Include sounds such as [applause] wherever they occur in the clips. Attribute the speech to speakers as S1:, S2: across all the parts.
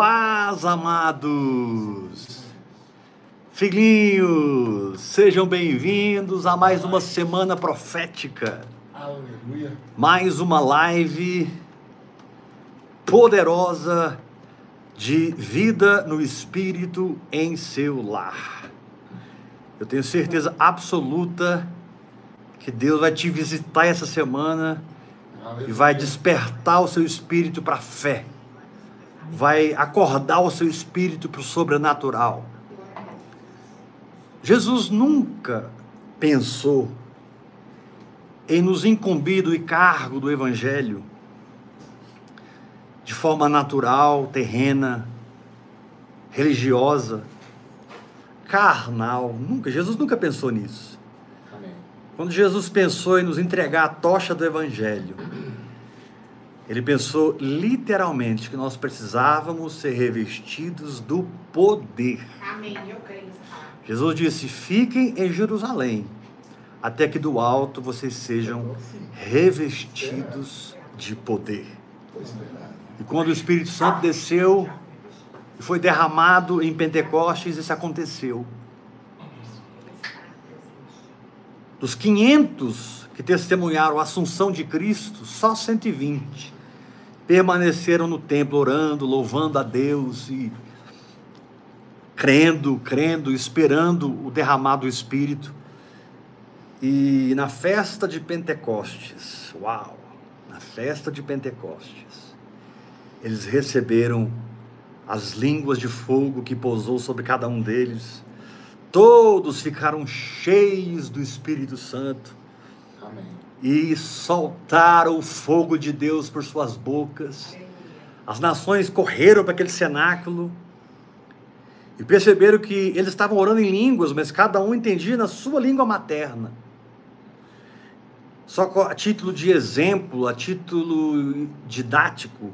S1: paz, amados. Filhinhos, sejam bem-vindos a mais uma semana profética.
S2: Aleluia.
S1: Mais uma live poderosa de vida no espírito em seu lar. Eu tenho certeza absoluta que Deus vai te visitar essa semana
S2: Aleluia.
S1: e vai despertar o seu espírito para a fé, vai acordar o seu espírito para o sobrenatural. Jesus nunca pensou em nos incumbir do encargo do Evangelho de forma natural, terrena, religiosa, carnal. Nunca, Jesus nunca pensou nisso.
S2: Amém.
S1: Quando Jesus pensou em nos entregar a tocha do Evangelho, ele pensou literalmente que nós precisávamos ser revestidos do poder.
S3: Amém, eu creio.
S1: Jesus disse: Fiquem em Jerusalém, até que do alto vocês sejam revestidos de poder.
S2: É verdade.
S1: E quando o Espírito Santo desceu e foi derramado em Pentecostes, isso aconteceu. Dos 500 que testemunharam a assunção de Cristo, só 120 permaneceram no templo orando, louvando a Deus e crendo, crendo, esperando o derramado do Espírito. E na festa de Pentecostes, uau, na festa de Pentecostes, eles receberam as línguas de fogo que pousou sobre cada um deles. Todos ficaram cheios do Espírito Santo. E soltaram o fogo de Deus por suas bocas. As nações correram para aquele cenáculo e perceberam que eles estavam orando em línguas, mas cada um entendia na sua língua materna. Só a título de exemplo, a título didático,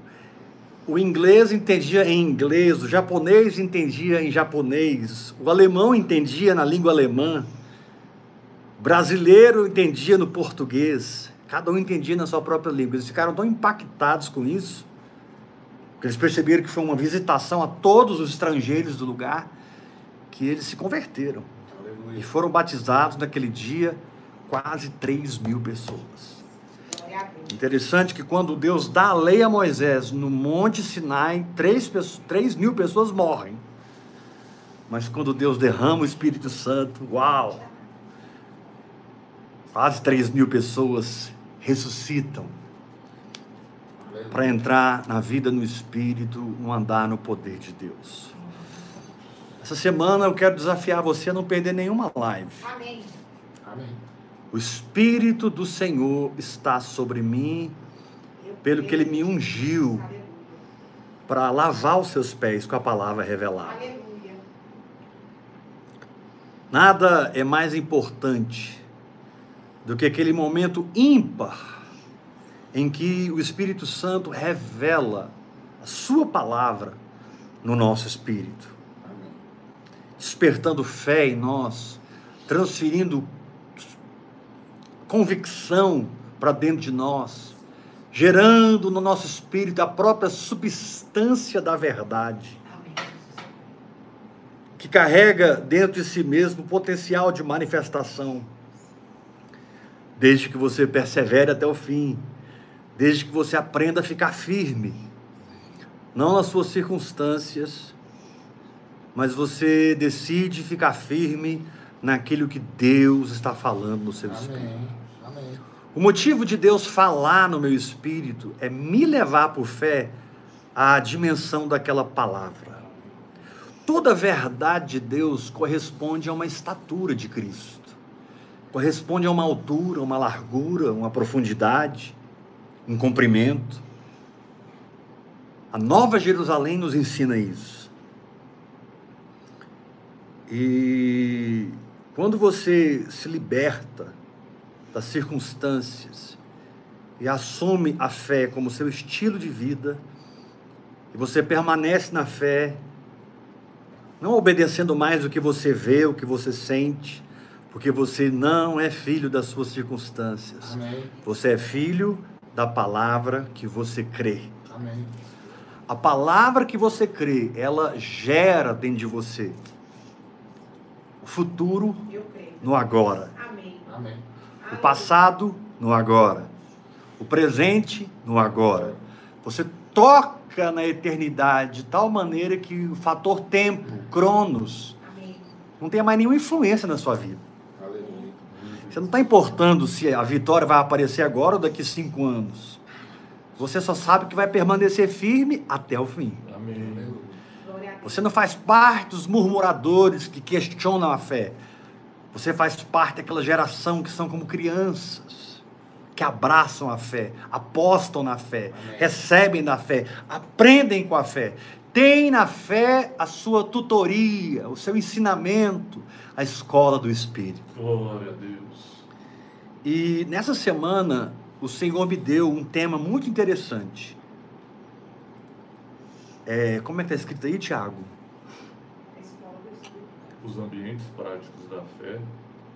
S1: o inglês entendia em inglês, o japonês entendia em japonês, o alemão entendia na língua alemã, brasileiro entendia no português, cada um entendia na sua própria língua. Eles ficaram tão impactados com isso, que eles perceberam que foi uma visitação a todos os estrangeiros do lugar, que eles se converteram e
S2: Aleluia.
S1: foram batizados naquele dia quase 3 mil pessoas. Interessante que quando Deus dá a lei a Moisés no Monte Sinai, 3, 3 mil pessoas morrem. Mas quando Deus derrama o Espírito Santo, uau! Quase 3 mil pessoas ressuscitam para entrar na vida no Espírito, no andar no poder de Deus. Essa semana eu quero desafiar você a não perder nenhuma live.
S3: Amém.
S2: Amém.
S1: O Espírito do Senhor está sobre mim, pelo que Ele me ungiu para lavar os seus pés com a palavra revelada.
S3: Aleluia.
S1: Nada é mais importante do que aquele momento ímpar em que o Espírito Santo revela a Sua palavra no nosso espírito, despertando fé em nós, transferindo convicção para dentro de nós, gerando no nosso espírito a própria substância da verdade. Que carrega dentro de si mesmo o potencial de manifestação. Desde que você persevere até o fim, desde que você aprenda a ficar firme, não nas suas circunstâncias, mas você decide ficar firme naquilo que Deus está falando no seu espírito.
S2: Amém. Amém.
S1: O motivo de Deus falar no meu espírito é me levar por fé à dimensão daquela palavra. Toda verdade de Deus corresponde a uma estatura de Cristo, corresponde a uma altura, uma largura, uma profundidade, um comprimento. A Nova Jerusalém nos ensina isso. E quando você se liberta das circunstâncias e assume a fé como seu estilo de vida, e você permanece na fé, não obedecendo mais o que você vê, o que você sente, porque você não é filho das suas circunstâncias.
S2: Amém.
S1: Você é filho da palavra que você crê.
S2: Amém.
S1: A palavra que você crê, ela gera dentro de você o futuro no agora,
S3: Amém.
S1: O passado no agora, o presente no agora. Você toca na eternidade de tal maneira que o fator tempo, cronos, não tenha mais nenhuma influência na sua vida. Você não está importando se a vitória vai aparecer agora ou daqui cinco anos. Você só sabe que vai permanecer firme até o fim.
S4: Amém.
S1: Você não faz parte dos murmuradores que questionam a fé. Você faz parte daquela geração que são como crianças, que abraçam a fé, apostam na fé,
S2: Amém.
S1: recebem da fé, aprendem com a fé. Tem na fé a sua tutoria, o seu ensinamento, a escola do Espírito.
S4: Glória a Deus.
S1: E nessa semana, o Senhor me deu um tema muito interessante. É, como é que está escrito aí, Tiago?
S3: A escola do Espírito.
S4: Os ambientes práticos da fé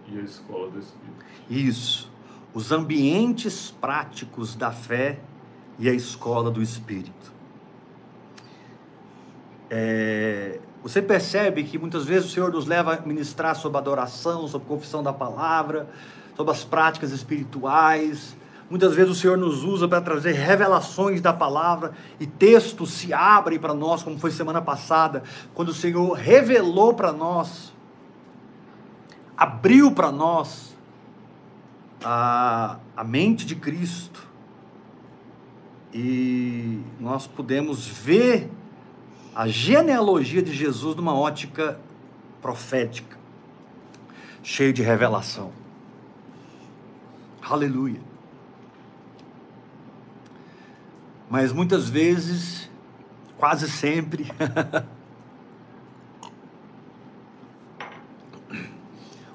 S4: e a escola do Espírito.
S1: Isso. Os ambientes práticos da fé e a escola do Espírito. É, você percebe que muitas vezes o Senhor nos leva a ministrar sobre adoração, sobre confissão da palavra, sobre as práticas espirituais. Muitas vezes o Senhor nos usa para trazer revelações da palavra e textos se abrem para nós, como foi semana passada, quando o Senhor revelou para nós, abriu para nós a, a mente de Cristo e nós pudemos ver a genealogia de Jesus numa ótica profética, cheio de revelação. Aleluia. Mas muitas vezes, quase sempre, [laughs]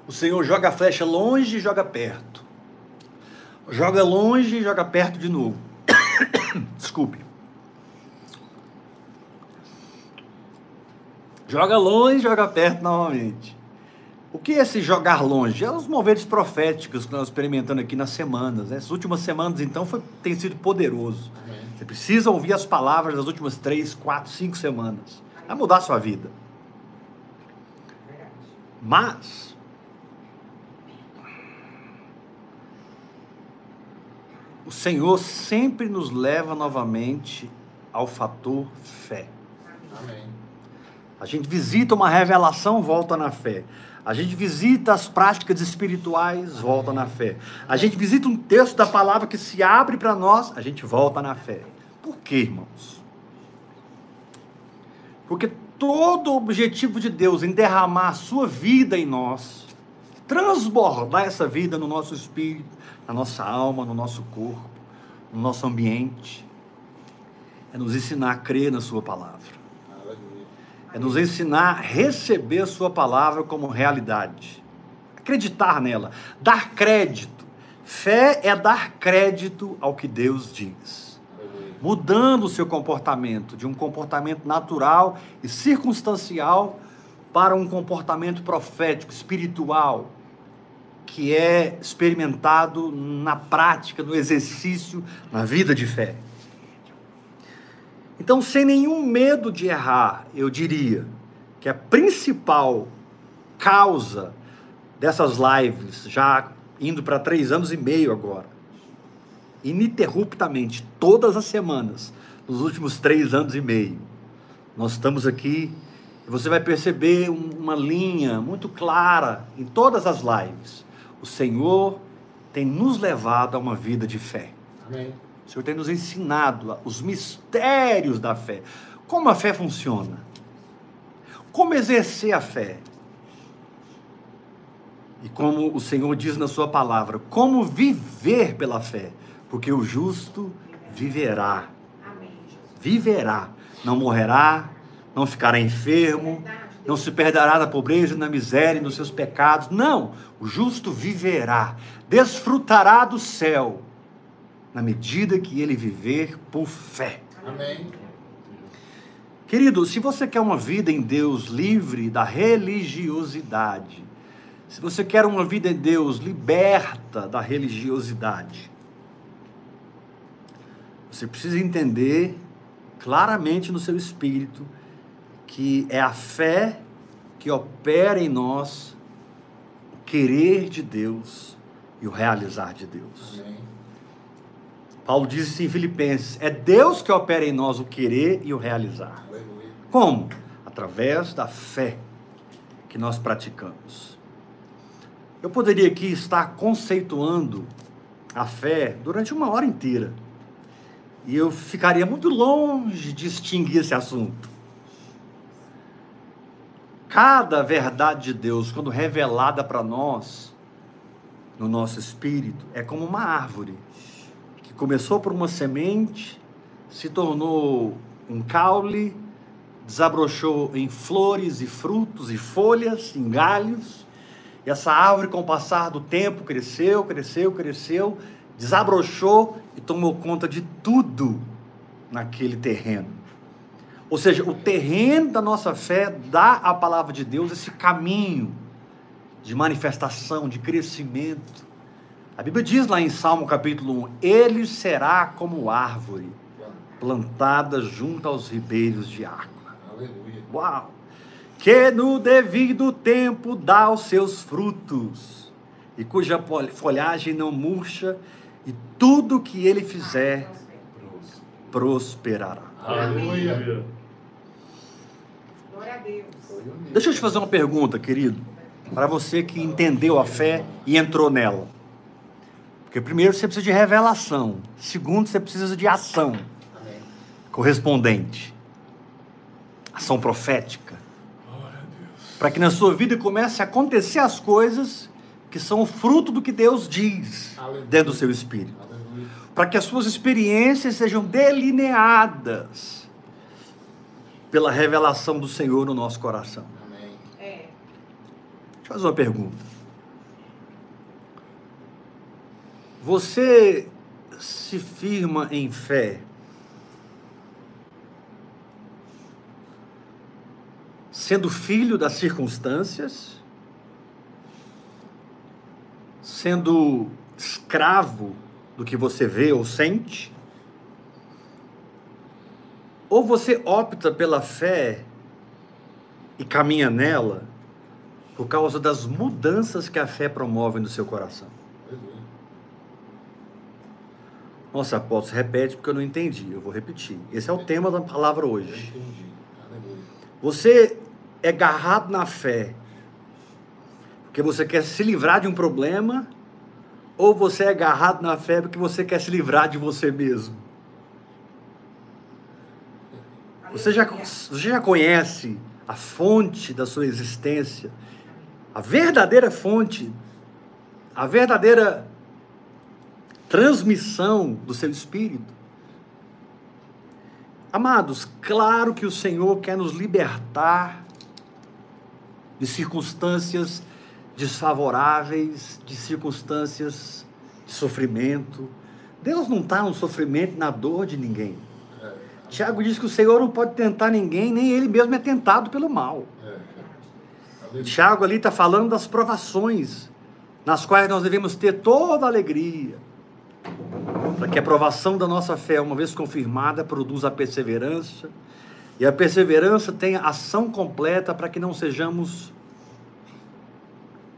S1: o Senhor joga a flecha longe e joga perto. Joga longe e joga perto de novo. [coughs] Desculpe. Joga longe joga perto novamente. O que é esse jogar longe? É os moveres proféticos que nós experimentando aqui nas semanas. né? Essas últimas semanas, então, foi, tem sido poderoso.
S2: Amém.
S1: Você precisa ouvir as palavras das últimas três, quatro, cinco semanas. Vai mudar a sua vida. Mas, o Senhor sempre nos leva novamente ao fator fé.
S2: Amém.
S1: A gente visita uma revelação, volta na fé. A gente visita as práticas espirituais, volta na fé. A gente visita um texto da palavra que se abre para nós, a gente volta na fé. Por quê, irmãos? Porque todo o objetivo de Deus em derramar a sua vida em nós, transbordar essa vida no nosso espírito, na nossa alma, no nosso corpo, no nosso ambiente, é nos ensinar a crer na sua palavra. É nos ensinar a receber a sua palavra como realidade. Acreditar nela, dar crédito. Fé é dar crédito ao que Deus diz. Mudando o seu comportamento de um comportamento natural e circunstancial para um comportamento profético, espiritual, que é experimentado na prática, no exercício, na vida de fé. Então, sem nenhum medo de errar, eu diria que a principal causa dessas lives, já indo para três anos e meio agora, ininterruptamente, todas as semanas, nos últimos três anos e meio, nós estamos aqui você vai perceber um- uma linha muito clara em todas as lives. O Senhor tem nos levado a uma vida de fé.
S2: Amém.
S1: O Senhor tem nos ensinado os mistérios da fé. Como a fé funciona? Como exercer a fé? E como o Senhor diz na Sua palavra, como viver pela fé? Porque o justo viverá, viverá, não morrerá, não ficará enfermo, não se perderá na pobreza na miséria nos seus pecados. Não, o justo viverá, desfrutará do céu, na medida que ele viver por fé.
S2: Amém.
S1: Querido, se você quer uma vida em Deus livre da religiosidade, se você quer uma vida em Deus liberta da religiosidade, você precisa entender claramente no seu espírito que é a fé que opera em nós o querer de Deus e o realizar de Deus.
S2: Amém.
S1: Paulo diz isso em Filipenses: é Deus que opera em nós o querer e o realizar. Como? Através da fé que nós praticamos. Eu poderia aqui estar conceituando a fé durante uma hora inteira. E eu ficaria muito longe de extinguir esse assunto. Cada verdade de Deus, quando revelada para nós, no nosso espírito, é como uma árvore começou por uma semente, se tornou um caule, desabrochou em flores e frutos e folhas, em galhos. E essa árvore, com o passar do tempo, cresceu, cresceu, cresceu, desabrochou e tomou conta de tudo naquele terreno. Ou seja, o terreno da nossa fé dá à palavra de Deus esse caminho de manifestação, de crescimento. A Bíblia diz lá em Salmo capítulo 1: Ele será como árvore plantada junto aos ribeiros de água.
S2: Aleluia.
S1: Uau! Que no devido tempo dá os seus frutos, e cuja folhagem não murcha, e tudo que ele fizer prosperará.
S4: Aleluia.
S3: Glória a Deus.
S1: Deixa eu te fazer uma pergunta, querido, para você que entendeu a fé e entrou nela. Porque primeiro você precisa de revelação, segundo você precisa de ação
S2: Amém.
S1: correspondente, ação profética. Para que na sua vida comece a acontecer as coisas que são o fruto do que Deus diz
S2: Aleluia.
S1: dentro do seu espírito. Para que as suas experiências sejam delineadas pela revelação do Senhor no nosso coração.
S2: Amém.
S3: É.
S1: Deixa eu fazer uma pergunta. Você se firma em fé? Sendo filho das circunstâncias, sendo escravo do que você vê ou sente, ou você opta pela fé e caminha nela por causa das mudanças que a fé promove no seu coração.
S2: Aleluia.
S1: Nossa, apóstolo, repete porque eu não entendi. Eu vou repetir. Esse é o tema da palavra hoje. Você é agarrado na fé porque você quer se livrar de um problema, ou você é agarrado na fé porque você quer se livrar de você mesmo? Você já, você já conhece a fonte da sua existência, a verdadeira fonte, a verdadeira transmissão do seu espírito? Amados, claro que o Senhor quer nos libertar de circunstâncias desfavoráveis, de circunstâncias de sofrimento. Deus não está no sofrimento, na dor de ninguém.
S2: É.
S1: Tiago diz que o Senhor não pode tentar ninguém, nem ele mesmo é tentado pelo mal.
S2: É.
S1: Tiago ali está falando das provações, nas quais nós devemos ter toda a alegria, para que a provação da nossa fé, uma vez confirmada, produza a perseverança, e a perseverança tenha ação completa para que não sejamos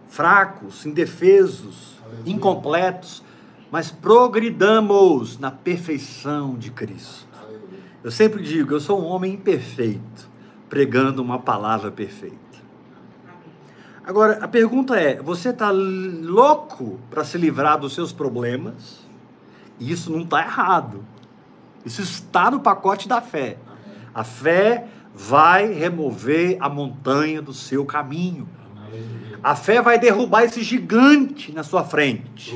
S1: fracos, indefesos,
S2: Aleluia.
S1: incompletos, mas progridamos na perfeição de Cristo.
S2: Aleluia.
S1: Eu sempre digo, eu sou um homem imperfeito, pregando uma palavra perfeita. Agora, a pergunta é: você está louco para se livrar dos seus problemas? E isso não está errado. Isso está no pacote da fé. A fé vai remover a montanha do seu caminho. A fé vai derrubar esse gigante na sua frente.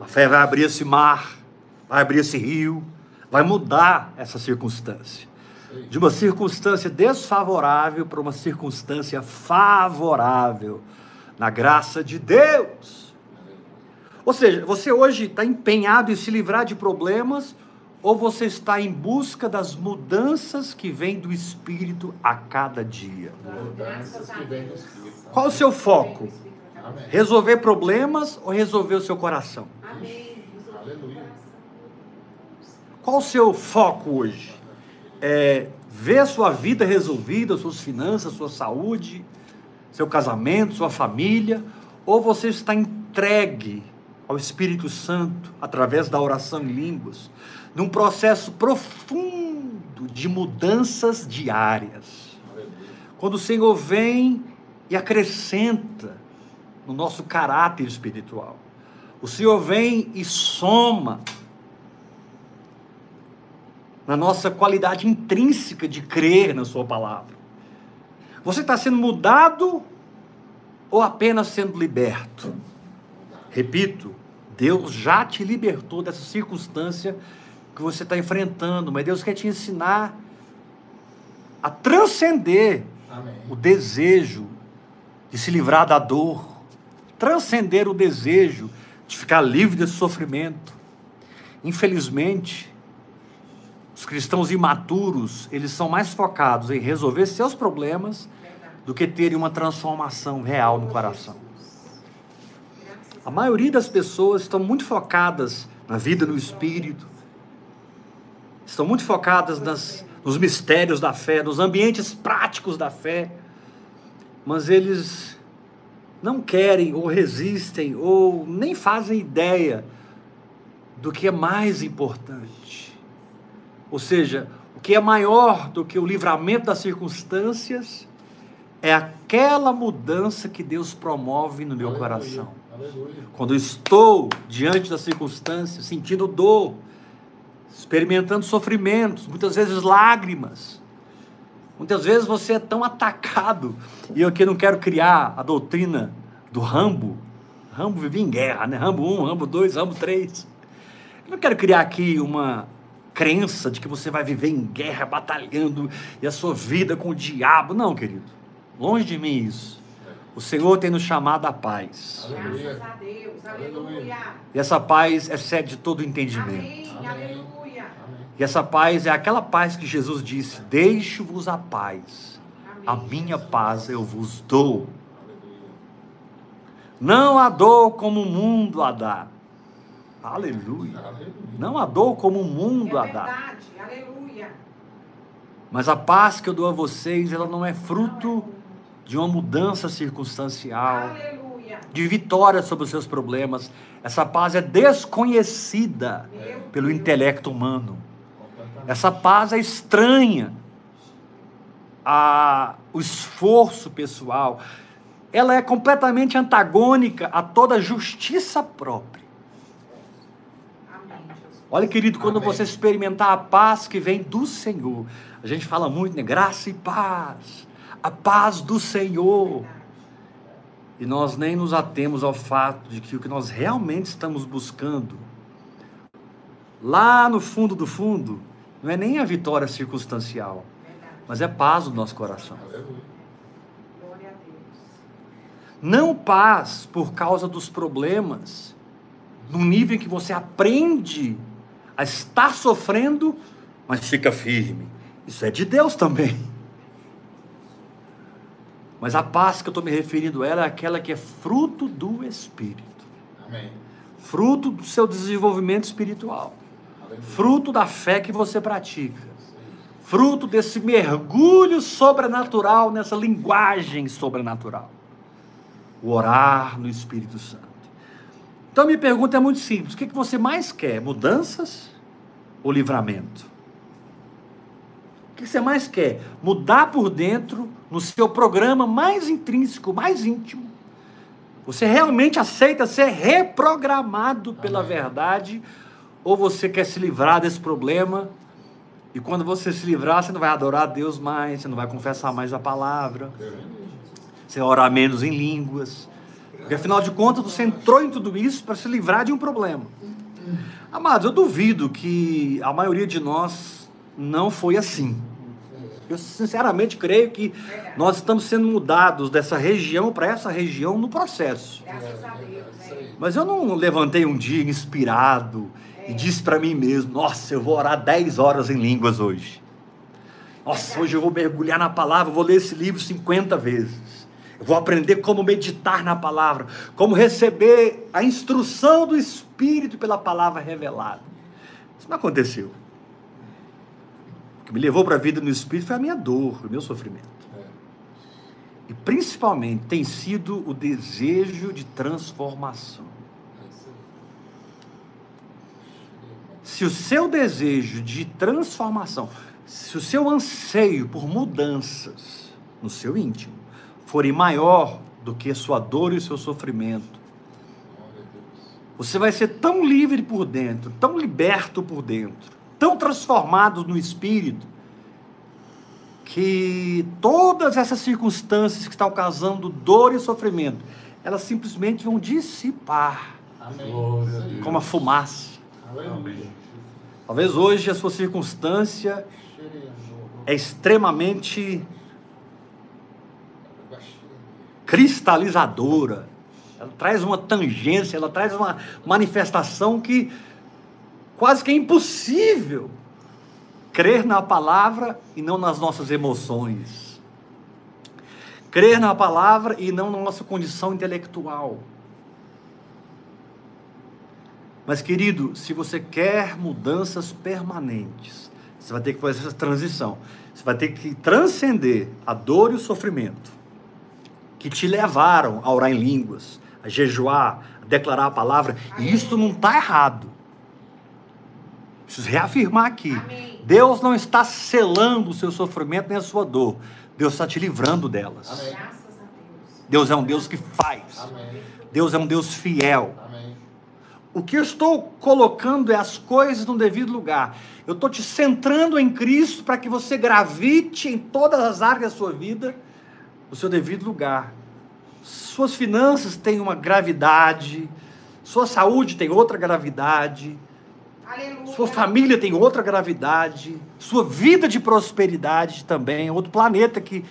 S4: A
S1: fé vai abrir esse mar, vai abrir esse rio, vai mudar essa circunstância. De uma circunstância desfavorável para uma circunstância favorável, na graça de Deus. Ou seja, você hoje está empenhado em se livrar de problemas, ou você está em busca das mudanças que vêm do Espírito a cada dia?
S2: Mudanças que vêm do Espírito.
S1: Qual o seu foco?
S2: Amém.
S1: Resolver problemas ou resolver o seu coração?
S3: Amém.
S2: Aleluia.
S1: Qual o seu foco hoje? é, ver a sua vida resolvida, suas finanças, sua saúde, seu casamento, sua família, ou você está entregue ao Espírito Santo através da oração em línguas, num processo profundo de mudanças diárias. Quando o Senhor vem e acrescenta no nosso caráter espiritual. O Senhor vem e soma na nossa qualidade intrínseca de crer na Sua palavra. Você está sendo mudado ou apenas sendo liberto? Repito, Deus já te libertou dessa circunstância que você está enfrentando, mas Deus quer te ensinar a transcender
S2: Amém.
S1: o desejo de se livrar da dor, transcender o desejo de ficar livre desse sofrimento. Infelizmente, os cristãos imaturos, eles são mais focados em resolver seus problemas do que terem uma transformação real no coração. A maioria das pessoas estão muito focadas na vida no espírito, estão muito focadas nas, nos mistérios da fé, nos ambientes práticos da fé, mas eles não querem ou resistem ou nem fazem ideia do que é mais importante. Ou seja, o que é maior do que o livramento das circunstâncias é aquela mudança que Deus promove no meu coração. Quando estou diante das circunstâncias, sentindo dor, experimentando sofrimentos, muitas vezes lágrimas. Muitas vezes você é tão atacado, e eu aqui não quero criar a doutrina do Rambo. Rambo vivia em guerra, né? Rambo 1, Rambo 2, Rambo 3. Eu não quero criar aqui uma crença de que você vai viver em guerra, batalhando, e a sua vida com o diabo. Não, querido. Longe de mim isso. O Senhor tem nos chamado à paz.
S2: Aleluia.
S3: Graças a Deus.
S2: Aleluia.
S3: Aleluia.
S1: E essa paz excede todo entendimento.
S3: Amém. Aleluia.
S1: E essa paz é aquela paz que Jesus disse: Deixo-vos a paz,
S3: Amém.
S1: a minha paz eu vos dou.
S2: Aleluia.
S1: Não a dou como o mundo a dá. Aleluia.
S2: Aleluia.
S1: Não a dou como o mundo a
S3: É
S1: dá.
S3: Aleluia.
S1: Mas a paz que eu dou a vocês, ela não é fruto de uma mudança circunstancial,
S3: Aleluia.
S1: de vitória sobre os seus problemas. Essa paz é desconhecida pelo intelecto humano. Essa paz é estranha a o esforço pessoal. Ela é completamente antagônica a toda justiça própria. Olha, querido, quando
S2: Amém.
S1: você experimentar a paz que vem do Senhor, a gente fala muito, né? Graça e paz. A paz do Senhor. E nós nem nos atemos ao fato de que o que nós realmente estamos buscando, lá no fundo do fundo, não é nem a vitória circunstancial, mas é paz no nosso coração. Não paz por causa dos problemas, num nível em que você aprende a estar sofrendo, mas fica firme. Isso é de Deus também. Mas a paz que eu estou me referindo a ela é aquela que é fruto do Espírito,
S2: Amém.
S1: fruto do seu desenvolvimento espiritual,
S2: Aleluia.
S1: fruto da fé que você pratica, fruto desse mergulho sobrenatural nessa linguagem sobrenatural. O orar no Espírito Santo. Então, minha pergunta é muito simples: o que, que você mais quer? Mudanças ou livramento? O que você mais quer? Mudar por dentro no seu programa mais intrínseco, mais íntimo. Você realmente aceita ser reprogramado pela
S2: Amém.
S1: verdade? Ou você quer se livrar desse problema? E quando você se livrar, você não vai adorar a Deus mais, você não vai confessar mais a palavra, você vai orar menos em línguas. Porque afinal de contas, você entrou em tudo isso para se livrar de um problema. Amados, eu duvido que a maioria de nós não foi assim. Eu sinceramente creio que nós estamos sendo mudados dessa região para essa região no processo.
S3: Graças a Deus. Né?
S1: Mas eu não levantei um dia inspirado e disse para mim mesmo: Nossa, eu vou orar 10 horas em línguas hoje. Nossa, hoje eu vou mergulhar na palavra, vou ler esse livro 50 vezes. Eu vou aprender como meditar na palavra, como receber a instrução do Espírito pela palavra revelada. Isso não aconteceu. Que me levou para a vida no Espírito foi a minha dor, o meu sofrimento.
S2: É.
S1: E principalmente tem sido o desejo de transformação.
S2: É.
S1: Se o seu desejo de transformação, se o seu anseio por mudanças no seu íntimo forem maior do que sua dor e o seu sofrimento, você vai ser tão livre por dentro, tão liberto por dentro, tão transformado no espírito, que todas essas circunstâncias que estão causando dor e sofrimento, elas simplesmente vão dissipar
S2: Amém.
S1: Como a fumaça.
S2: Aleluia.
S1: Talvez hoje a sua circunstância é extremamente cristalizadora. Ela traz uma tangência, ela traz uma manifestação que quase que é impossível crer na palavra e não nas nossas emoções. Crer na palavra e não na nossa condição intelectual. Mas, querido, se você quer mudanças permanentes, você vai ter que fazer essa transição. Você vai ter que transcender a dor e o sofrimento que te levaram a orar em línguas, a jejuar, a declarar a palavra. E isso não está errado. Preciso reafirmar aqui.
S3: Amém.
S1: Deus não está selando o seu sofrimento nem a sua dor. Deus está te livrando delas.
S2: Amém.
S3: Graças a Deus.
S1: Deus é um Deus que faz.
S2: Amém.
S1: Deus é um Deus fiel. O que eu estou colocando é as coisas no devido lugar. Eu estou te centrando em Cristo para que você gravite em todas as áreas da sua vida no seu devido lugar. Suas finanças têm uma gravidade, sua saúde tem outra gravidade,
S3: Aleluia.
S1: sua família tem outra gravidade, sua vida de prosperidade também, é outro planeta que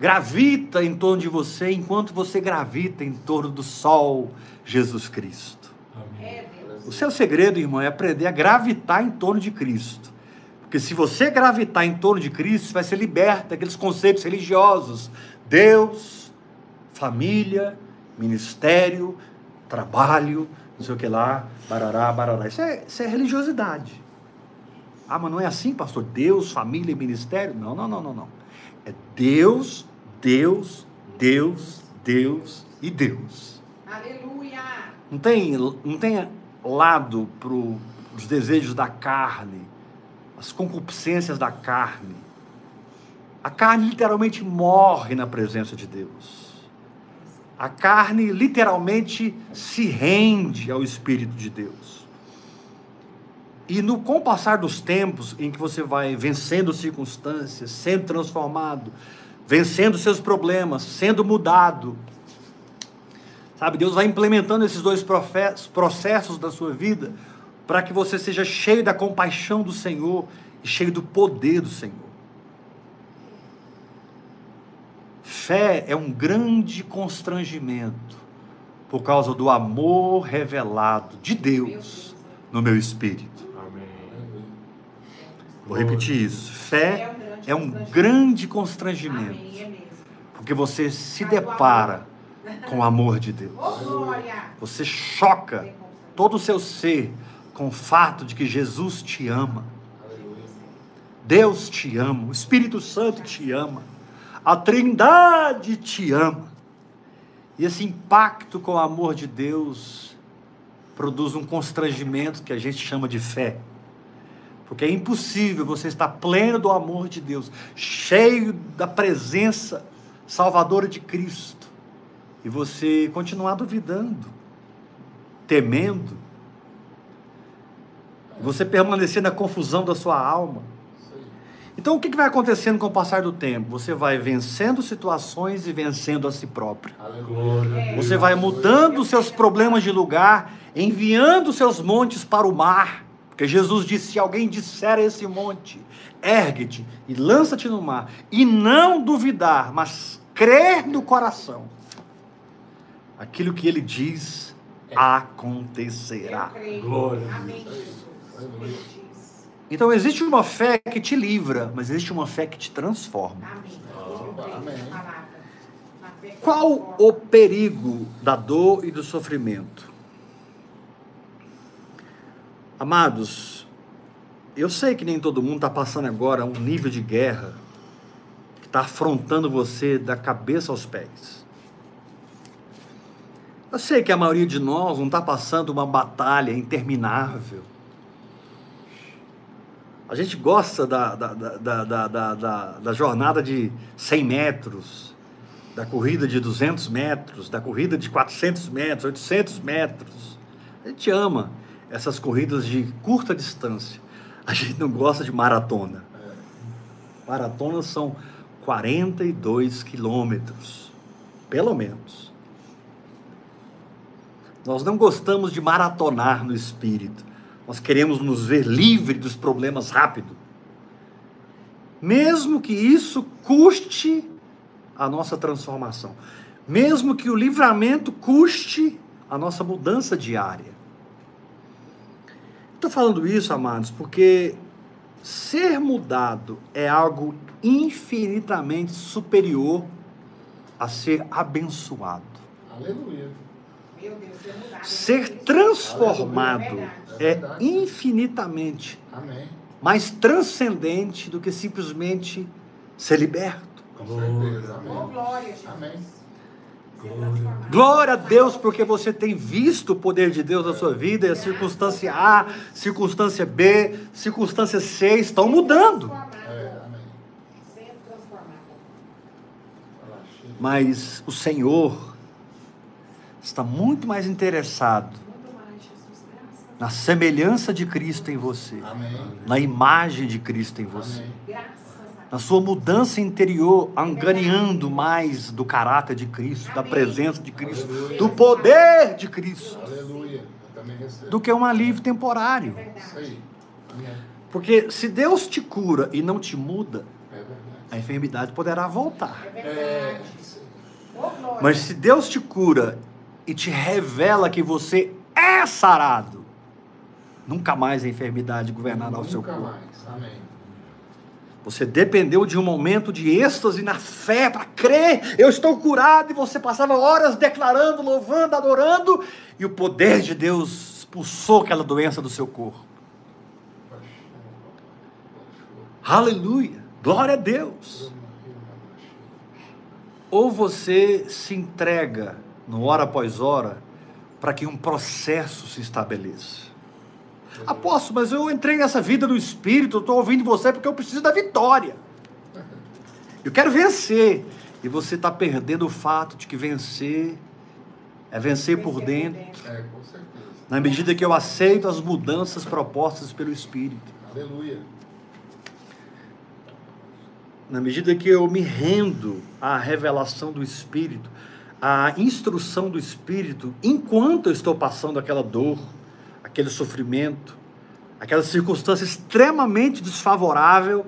S1: gravita em torno de você enquanto você gravita em torno do Sol, Jesus Cristo.
S4: Amém.
S3: É.
S1: O seu segredo, irmão, é aprender a gravitar em torno de Cristo. Porque se você gravitar em torno de Cristo, você vai ser liberto daqueles conceitos religiosos. Deus, família, ministério, trabalho, não sei o que lá, barará, barará. Isso é, isso é religiosidade. Ah, mas não é assim, pastor? Deus, família e ministério? Não, não, não, não, não. É Deus, Deus, Deus, Deus e Deus.
S3: Aleluia.
S1: Não tem, não tem lado para os desejos da carne, as concupiscências da carne. A carne literalmente morre na presença de Deus. A carne literalmente se rende ao Espírito de Deus. E no com passar dos tempos em que você vai vencendo circunstâncias, sendo transformado, vencendo seus problemas, sendo mudado, Sabe, Deus vai implementando esses dois processos da sua vida para que você seja cheio da compaixão do Senhor e cheio do poder do Senhor. Fé é um grande constrangimento por causa do amor revelado de Deus no meu espírito.
S4: Amém.
S1: Vou repetir isso. Fé
S3: É um grande
S1: é
S3: constrangimento. é
S1: porque você se depara com o amor de Deus. Você choca todo o seu ser com o fato de que Jesus te ama. Deus te ama, o Espírito Santo te ama, a Trindade te ama. E esse impacto com o amor de Deus produz um constrangimento que a gente chama de fé. Porque é impossível você estar pleno do amor de Deus, cheio da presença salvadora de Cristo, e você continuar duvidando, temendo, você permanecer na confusão da sua alma. Então, o que que vai acontecendo com o passar do tempo? Você vai vencendo situações e vencendo a si próprio.
S2: Aleluia.
S1: Você vai mudando os seus problemas de lugar, enviando os seus montes para o mar. Porque Jesus disse: se alguém disser a esse monte, ergue-te e lança-te no mar, e não duvidar, mas crer no coração, aquilo que ele diz acontecerá.
S3: Eu creio.
S4: Glória a
S3: Amém,
S2: Deus.
S3: Jesus.
S2: Aleluia.
S3: Ele diz.
S1: Então, existe uma fé que te livra, mas existe uma fé que te transforma.
S3: Amém.
S1: Qual o perigo da dor e do sofrimento? Amados, Eu sei que nem todo mundo está passando agora um nível de guerra que está afrontando você da cabeça aos pés. Eu sei que a maioria de nós não está passando uma batalha interminável. A gente gosta da, da, da, da, da, da, da- da jornada de 100 metros, da corrida de 200 metros, da corrida de 400 metros, 800 metros. A gente ama essas corridas de curta distância. A gente não gosta de maratona. Maratonas são 42 quilômetros, pelo menos. Nós não gostamos de maratonar no espírito. Nós queremos nos ver livre dos problemas rápido. Mesmo que isso custe a nossa transformação. Mesmo que o livramento custe a nossa mudança diária. Estou falando isso, amados, porque ser mudado é algo infinitamente superior a ser abençoado.
S2: Aleluia.
S3: Meu Deus, ser mudado.
S1: Ser transformado
S3: É
S1: é infinitamente
S2: Amém.
S1: mais transcendente do que simplesmente ser liberto.
S2: Com certeza. Amém.
S3: glória.
S2: Amém.
S1: Glória a Deus, porque você tem visto o poder de Deus na sua vida e a circunstância A, circunstância B, circunstância C estão mudando.
S2: É, Chico.
S1: Mas o Senhor está muito mais interessado
S3: Muito mais, Jesus. Graças a
S1: na semelhança de Cristo em você,
S2: Amém.
S1: na imagem de Cristo em você,
S2: Amém.
S1: Na sua mudança interior, angariando mais do caráter de Cristo, da presença de Cristo, do poder de Cristo, do que um alívio temporário.
S2: Isso aí. Amém.
S1: Porque se Deus te cura e não te muda,
S2: É
S1: a enfermidade poderá voltar.
S3: É
S2: É.
S1: Mas se Deus te cura e te revela que você é sarado, nunca mais a enfermidade governará o seu
S2: Nunca
S1: corpo.
S2: mais. Amém.
S1: Você dependeu de um momento de êxtase na fé para crer, eu estou curado, e você passava horas declarando, louvando, adorando, e o poder de Deus expulsou aquela doença do seu corpo. Aleluia! Glória a Deus! Ou você se entrega, no hora após hora, para que um processo se estabeleça. Apóstolo, mas eu entrei nessa vida do Espírito, eu estou ouvindo você porque eu preciso da vitória. Eu quero vencer. E você está perdendo o fato de que vencer é vencer por dentro,
S2: É, com certeza.
S1: na medida que eu aceito as mudanças propostas pelo Espírito.
S2: Aleluia.
S1: Na medida que eu me rendo à revelação do Espírito, à instrução do Espírito, enquanto eu estou passando aquela dor, aquele sofrimento, aquela circunstância extremamente desfavorável,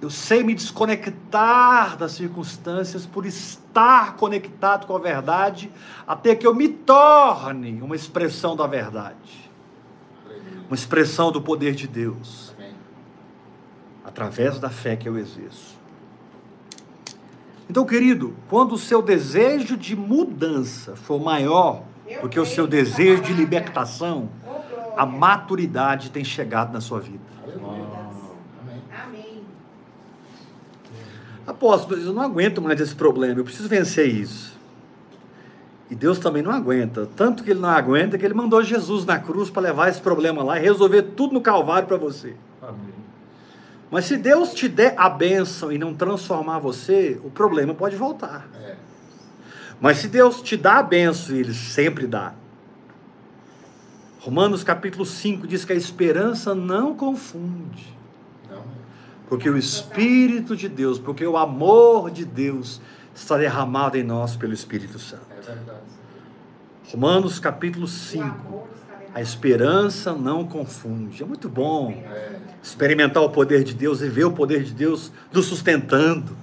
S1: eu sei me desconectar das circunstâncias por estar conectado com a verdade, até que eu me torne uma expressão da verdade, uma expressão do poder de Deus através da fé que eu exerço. Então, querido, quando o seu desejo de mudança for maior do que o seu desejo de libertação, a maturidade tem chegado na sua vida. Apóstolo, eu não aguento mais esse problema, eu preciso vencer isso. E Deus também não aguenta, tanto que ele não aguenta que ele mandou Jesus na cruz para levar esse problema lá e resolver tudo no Calvário para você.
S4: Amém.
S1: Mas se Deus te der a bênção e não transformar você, o problema pode voltar.
S2: É.
S1: Mas se Deus te dá a benção, e Ele sempre dá. Romanos capítulo 5 diz que a esperança não confunde. Porque o Espírito de Deus, porque o amor de Deus está derramado em nós pelo Espírito Santo.
S2: É.
S1: Romanos capítulo
S3: O
S1: 5.
S3: amor está derramado.
S1: A esperança não confunde. É muito bom experimentar o poder de Deus e ver o poder de Deus nos sustentando,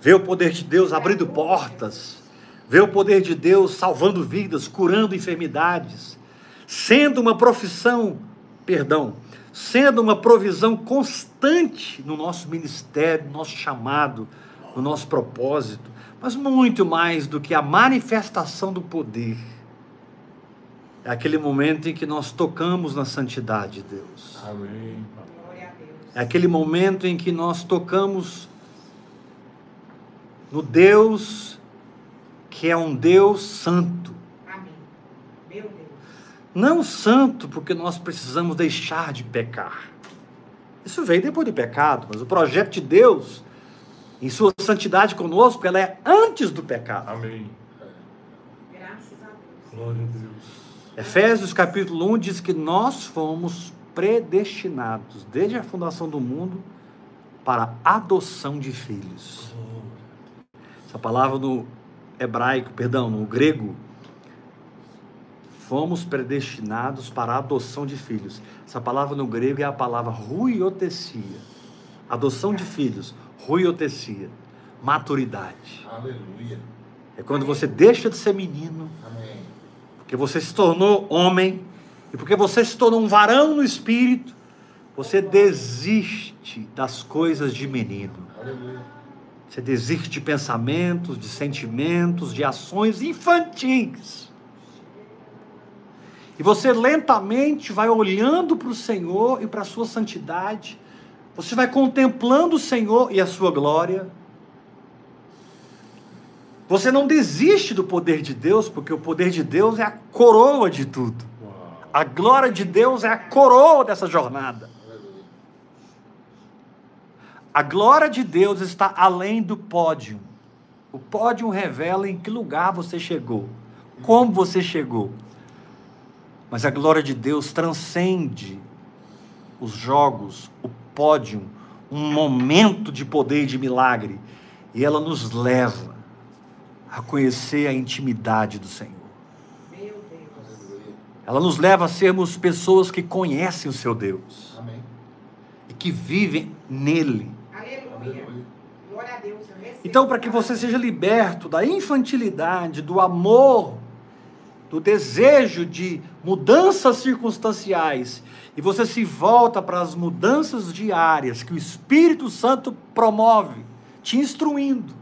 S1: ver o poder de Deus abrindo portas, ver o poder de Deus salvando vidas, curando enfermidades, sendo uma profissão, perdão, sendo uma provisão constante no nosso ministério, no nosso chamado, no nosso propósito, mas muito mais do que a manifestação do poder. É aquele momento em que nós tocamos na santidade de Deus.
S4: Amém.
S1: É aquele momento em que nós tocamos no Deus que é um Deus santo.
S3: Amém. Meu Deus.
S1: Não santo porque nós precisamos deixar de pecar. Isso veio depois do pecado, mas o projeto de Deus, em sua santidade conosco, ela é antes do pecado.
S4: Amém.
S3: Graças a Deus.
S4: Glória a Deus.
S1: Efésios capítulo 1 diz que nós fomos predestinados desde a fundação do mundo para a adoção de filhos. Essa palavra no hebraico, perdão, no grego, fomos predestinados para a adoção de filhos. Essa palavra no grego é a palavra ruiotesia. Adoção de filhos, ruiotesia, maturidade.
S2: Aleluia.
S1: É quando você deixa de ser menino
S2: Amém.
S1: porque você se tornou homem e porque você se tornou um varão no espírito, você desiste das coisas de menino.
S2: Aleluia.
S1: Você desiste de pensamentos, de sentimentos, de ações infantis. E você lentamente vai olhando para o Senhor e para a sua santidade. Você vai contemplando o Senhor e a sua glória. Você não desiste do poder de Deus, porque o poder de Deus é a coroa de tudo. A glória de Deus é a coroa dessa jornada. A glória de Deus está além do pódio. O pódio revela em que lugar você chegou, como você chegou. Mas a glória de Deus transcende os jogos, o pódio, um momento de poder e de milagre. E ela nos leva a conhecer a intimidade do Senhor. Ela nos leva a sermos pessoas que conhecem o seu Deus
S2: Amém.
S1: e que vivem nele.
S3: Aleluia.
S2: Aleluia.
S3: Glória a Deus. eu recebo.
S1: Então, para que você seja liberto da infantilidade, do amor, do desejo de mudanças circunstanciais, e você se volta para as mudanças diárias que o Espírito Santo promove, te instruindo.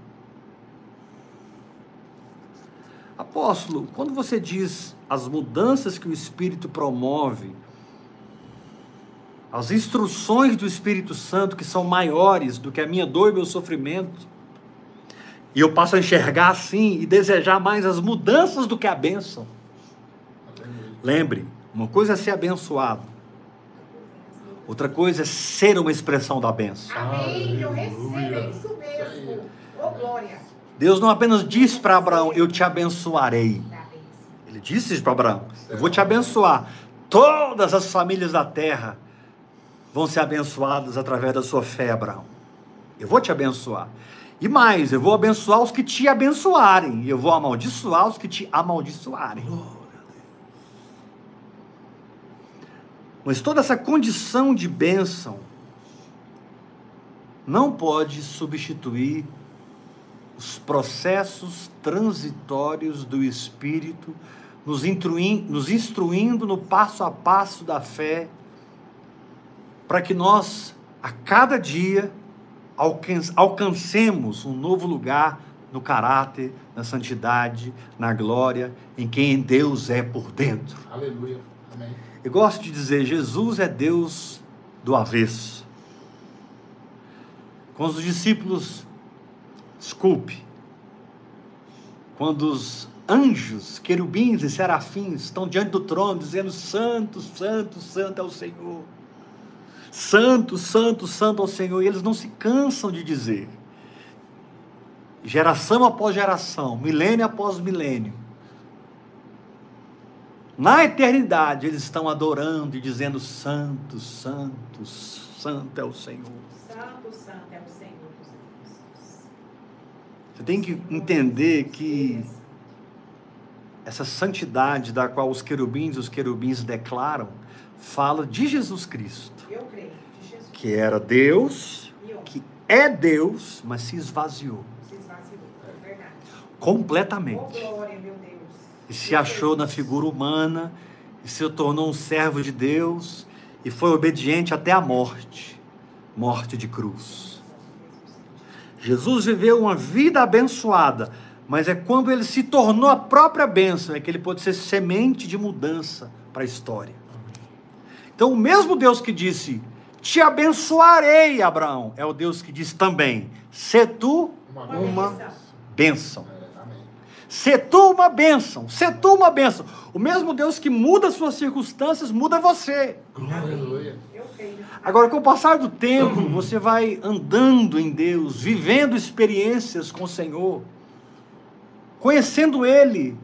S1: Apóstolo, quando você diz as mudanças que o Espírito promove, as instruções do Espírito Santo que são maiores do que a minha dor e meu sofrimento, e eu passo a enxergar assim e desejar mais as mudanças do que a bênção. Lembre, uma coisa é ser abençoado, outra coisa é ser uma expressão da bênção.
S3: Amém. Eu recebo. É isso mesmo. Ô, glória.
S1: Deus não apenas disse para Abraão: Eu te abençoarei. Ele disse isso para Abraão: Eu vou te abençoar. Todas as famílias da terra vão ser abençoadas através da sua fé, Abraão. Eu vou te abençoar. E mais, eu vou abençoar os que te abençoarem. E eu vou amaldiçoar os que te amaldiçoarem. Mas toda essa condição de bênção não pode substituir os processos transitórios do Espírito, nos, intrui- nos instruindo no passo a passo da fé, para que nós, a cada dia, alcancemos um novo lugar no caráter, na santidade, na glória, em quem Deus é por dentro.
S2: Aleluia. Amém.
S1: Eu gosto de dizer, Jesus é Deus do avesso. Quando os discípulos, desculpe, quando os anjos, querubins e serafins estão diante do trono dizendo: Santo, Santo, Santo é o Senhor. Santo, Santo, Santo é o Senhor. E eles não se cansam de dizer. Geração após geração, milênio após milênio. Na eternidade, eles estão adorando e dizendo: Santo, Santo, Santo é o Senhor.
S3: Santo, santo é o Senhor.
S1: Você tem que entender que essa santidade da qual os querubins e os querubins declaram fala de Jesus Cristo,
S3: Eu creio de Jesus.
S1: Que era Deus, que é Deus, mas se esvaziou
S3: Se esvaziou. É verdade.
S1: Completamente
S3: glória, meu Deus.
S1: e se achou na figura humana e se tornou um servo de Deus e foi obediente até a morte morte de cruz. Jesus viveu uma vida abençoada, mas é quando ele se tornou a própria bênção, é que ele pode ser semente de mudança para a história. Então, o mesmo Deus que disse: Te abençoarei, Abraão, é o Deus que diz também: Se tu
S2: Uma
S1: uma
S3: benção.
S1: bênção. Se tu uma bênção, se tu uma bênção. O mesmo Deus que muda as suas circunstâncias, muda você.
S2: Aleluia.
S1: Agora, com o passar do tempo, você vai andando em Deus, vivendo experiências com o Senhor, conhecendo Ele,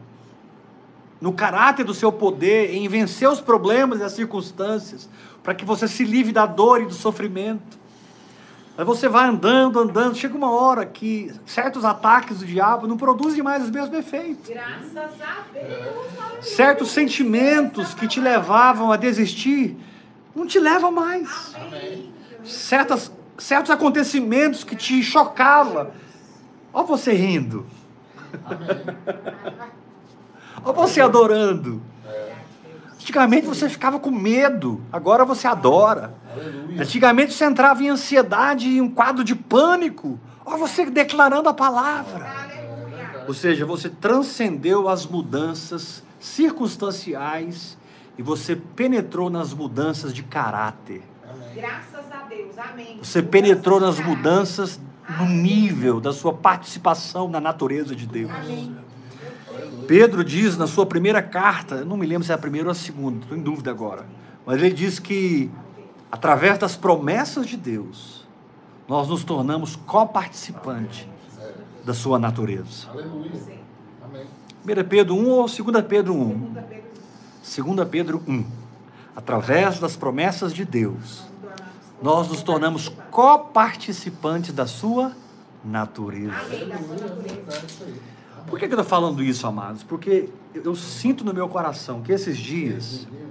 S1: no caráter do seu poder, em vencer os problemas e as circunstâncias, para que você se livre da dor e do sofrimento. Aí você vai andando, andando, chega uma hora que certos ataques do diabo não produzem mais os mesmos efeitos.
S3: Graças a Deus.
S1: Certos sentimentos que te levavam a desistir, não te levam mais.
S2: Amém.
S1: certas, certos acontecimentos que te chocavam. Olha você rindo.
S2: Amém.
S1: Olha você adorando. Antigamente você ficava com medo, agora você adora.
S2: Aleluia.
S1: Antigamente você entrava em ansiedade e um quadro de pânico. Olha você declarando a palavra.
S3: Aleluia.
S1: Ou seja, você transcendeu as mudanças circunstanciais e você penetrou nas mudanças de caráter.
S2: Amém.
S3: Graças a Deus. Amém.
S1: Você penetrou nas mudanças no nível da sua participação na natureza de Deus.
S3: Amém.
S1: Pedro diz na sua primeira carta, não me lembro se é a primeira ou a segunda, estou em dúvida agora, mas ele diz que através das promessas de Deus, nós nos tornamos coparticipante da sua natureza.
S2: Aleluia. Amém.
S1: 1 Pedro 1 ou 2 Pedro 1?
S3: Segunda Pedro
S1: 2 Pedro 1. Através das promessas de Deus, nós nos tornamos coparticipantes da sua natureza. Por que, que eu estou falando isso, amados? Porque eu, sinto no meu coração que esses dias
S3: é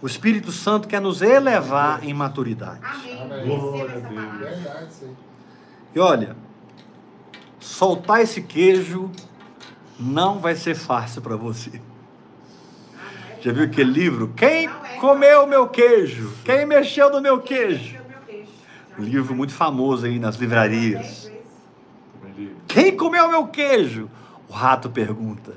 S1: o Espírito Santo quer nos elevar em maturidade.
S3: Amém.
S2: Amém.
S3: Receba
S4: Glória a Deus.
S1: E olha, soltar esse queijo não vai ser fácil para você. Já viu aquele livro? Quem comeu meu queijo? Quem mexeu no
S3: é meu queijo.
S1: Um livro muito famoso aí nas livrarias.
S3: Dez vezes.
S4: Também li.
S1: Quem comeu meu queijo? O rato pergunta.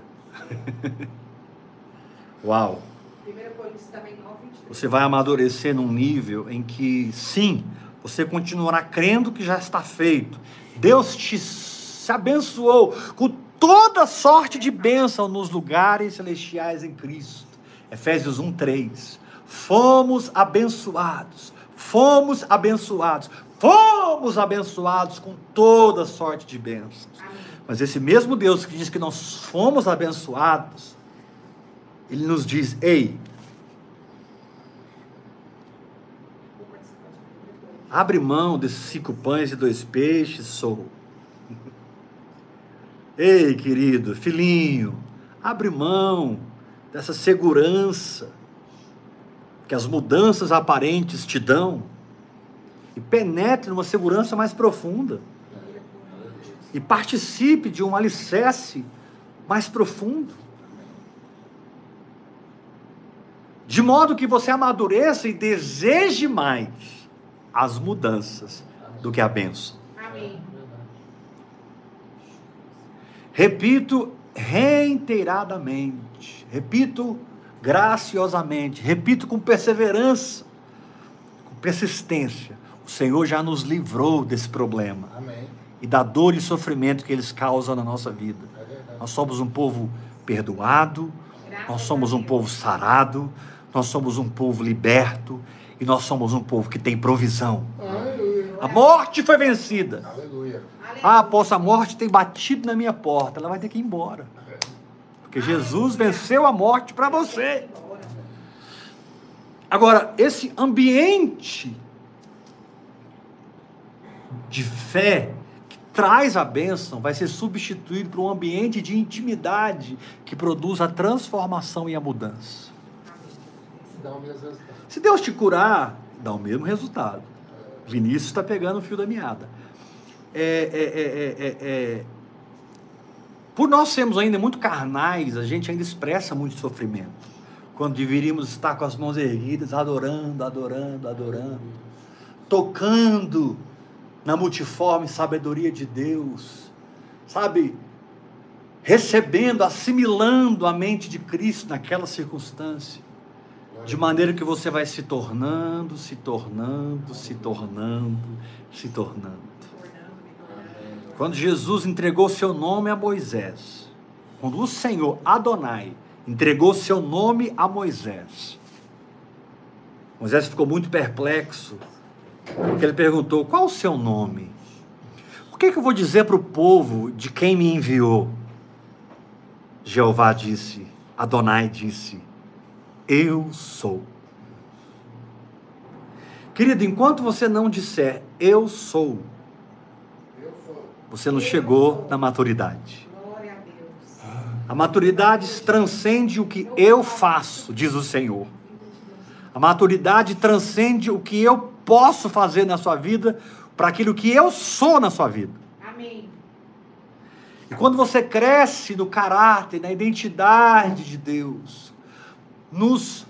S1: [laughs] Uau!
S3: 1 Coríntios também 9, 23.
S1: Você vai amadurecer num nível em que, sim, você continuará crendo que já está feito. Deus te se abençoou com toda sorte de bênção nos lugares celestiais em Cristo. Efésios 1, 3. Fomos abençoados, fomos abençoados, fomos abençoados com toda sorte de bênçãos. Mas esse mesmo Deus que diz que nós fomos abençoados, ele nos diz: ei,
S3: Vou participar de 1 Coríntios.
S1: Abre mão desses cinco pães e dois peixes, sou. [laughs] Ei, querido, filhinho, abre mão dessa segurança que as mudanças aparentes te dão e penetre numa segurança mais profunda e participe de um alicerce mais profundo. De modo que você amadureça e deseje mais as mudanças do que a benção.
S3: Amém.
S1: Repito reiteradamente, repito graciosamente, repito com perseverança, com persistência. O Senhor já nos livrou desse problema
S2: Amém.
S1: e da dor e sofrimento que eles causam na nossa vida.
S2: É.
S1: Nós somos um povo perdoado, nós somos um povo sarado, nós somos um povo liberto e nós somos um povo que tem provisão.
S2: Aleluia.
S1: A morte foi vencida.
S2: Aleluia.
S1: Ah, posso, a morte tem batido na minha porta, ela vai ter que ir embora. Porque Jesus venceu a morte para você. Agora, esse ambiente de fé que traz a bênção vai ser substituído por um ambiente de intimidade que produz a transformação e a mudança. Se Deus te curar, dá o mesmo resultado. Vinícius está pegando o fio da meada. É, é, é, é, é, é. Por nós sermos ainda muito carnais, a gente ainda expressa muito sofrimento. Quando deveríamos estar com as mãos erguidas, adorando, adorando, adorando, tocando na multiforme sabedoria de Deus, sabe, recebendo, assimilando a mente de Cristo naquela circunstância. De maneira que você vai se tornando, se tornando, se tornando, se tornando. Quando Jesus entregou seu nome a Moisés, quando o Senhor Adonai entregou seu nome a Moisés, Moisés ficou muito perplexo, porque ele perguntou: Qual o seu nome? O que, é que eu vou dizer para o povo de quem me enviou? Jeová disse, Adonai disse: Eu sou. Querido, enquanto você não disser eu sou, você não chegou na maturidade.
S3: A
S1: maturidade transcende o que eu faço, diz o Senhor. A maturidade transcende o que eu posso fazer na sua vida para aquilo que eu sou na sua vida.
S3: Amém.
S1: E quando você cresce no caráter, na identidade de Deus, nos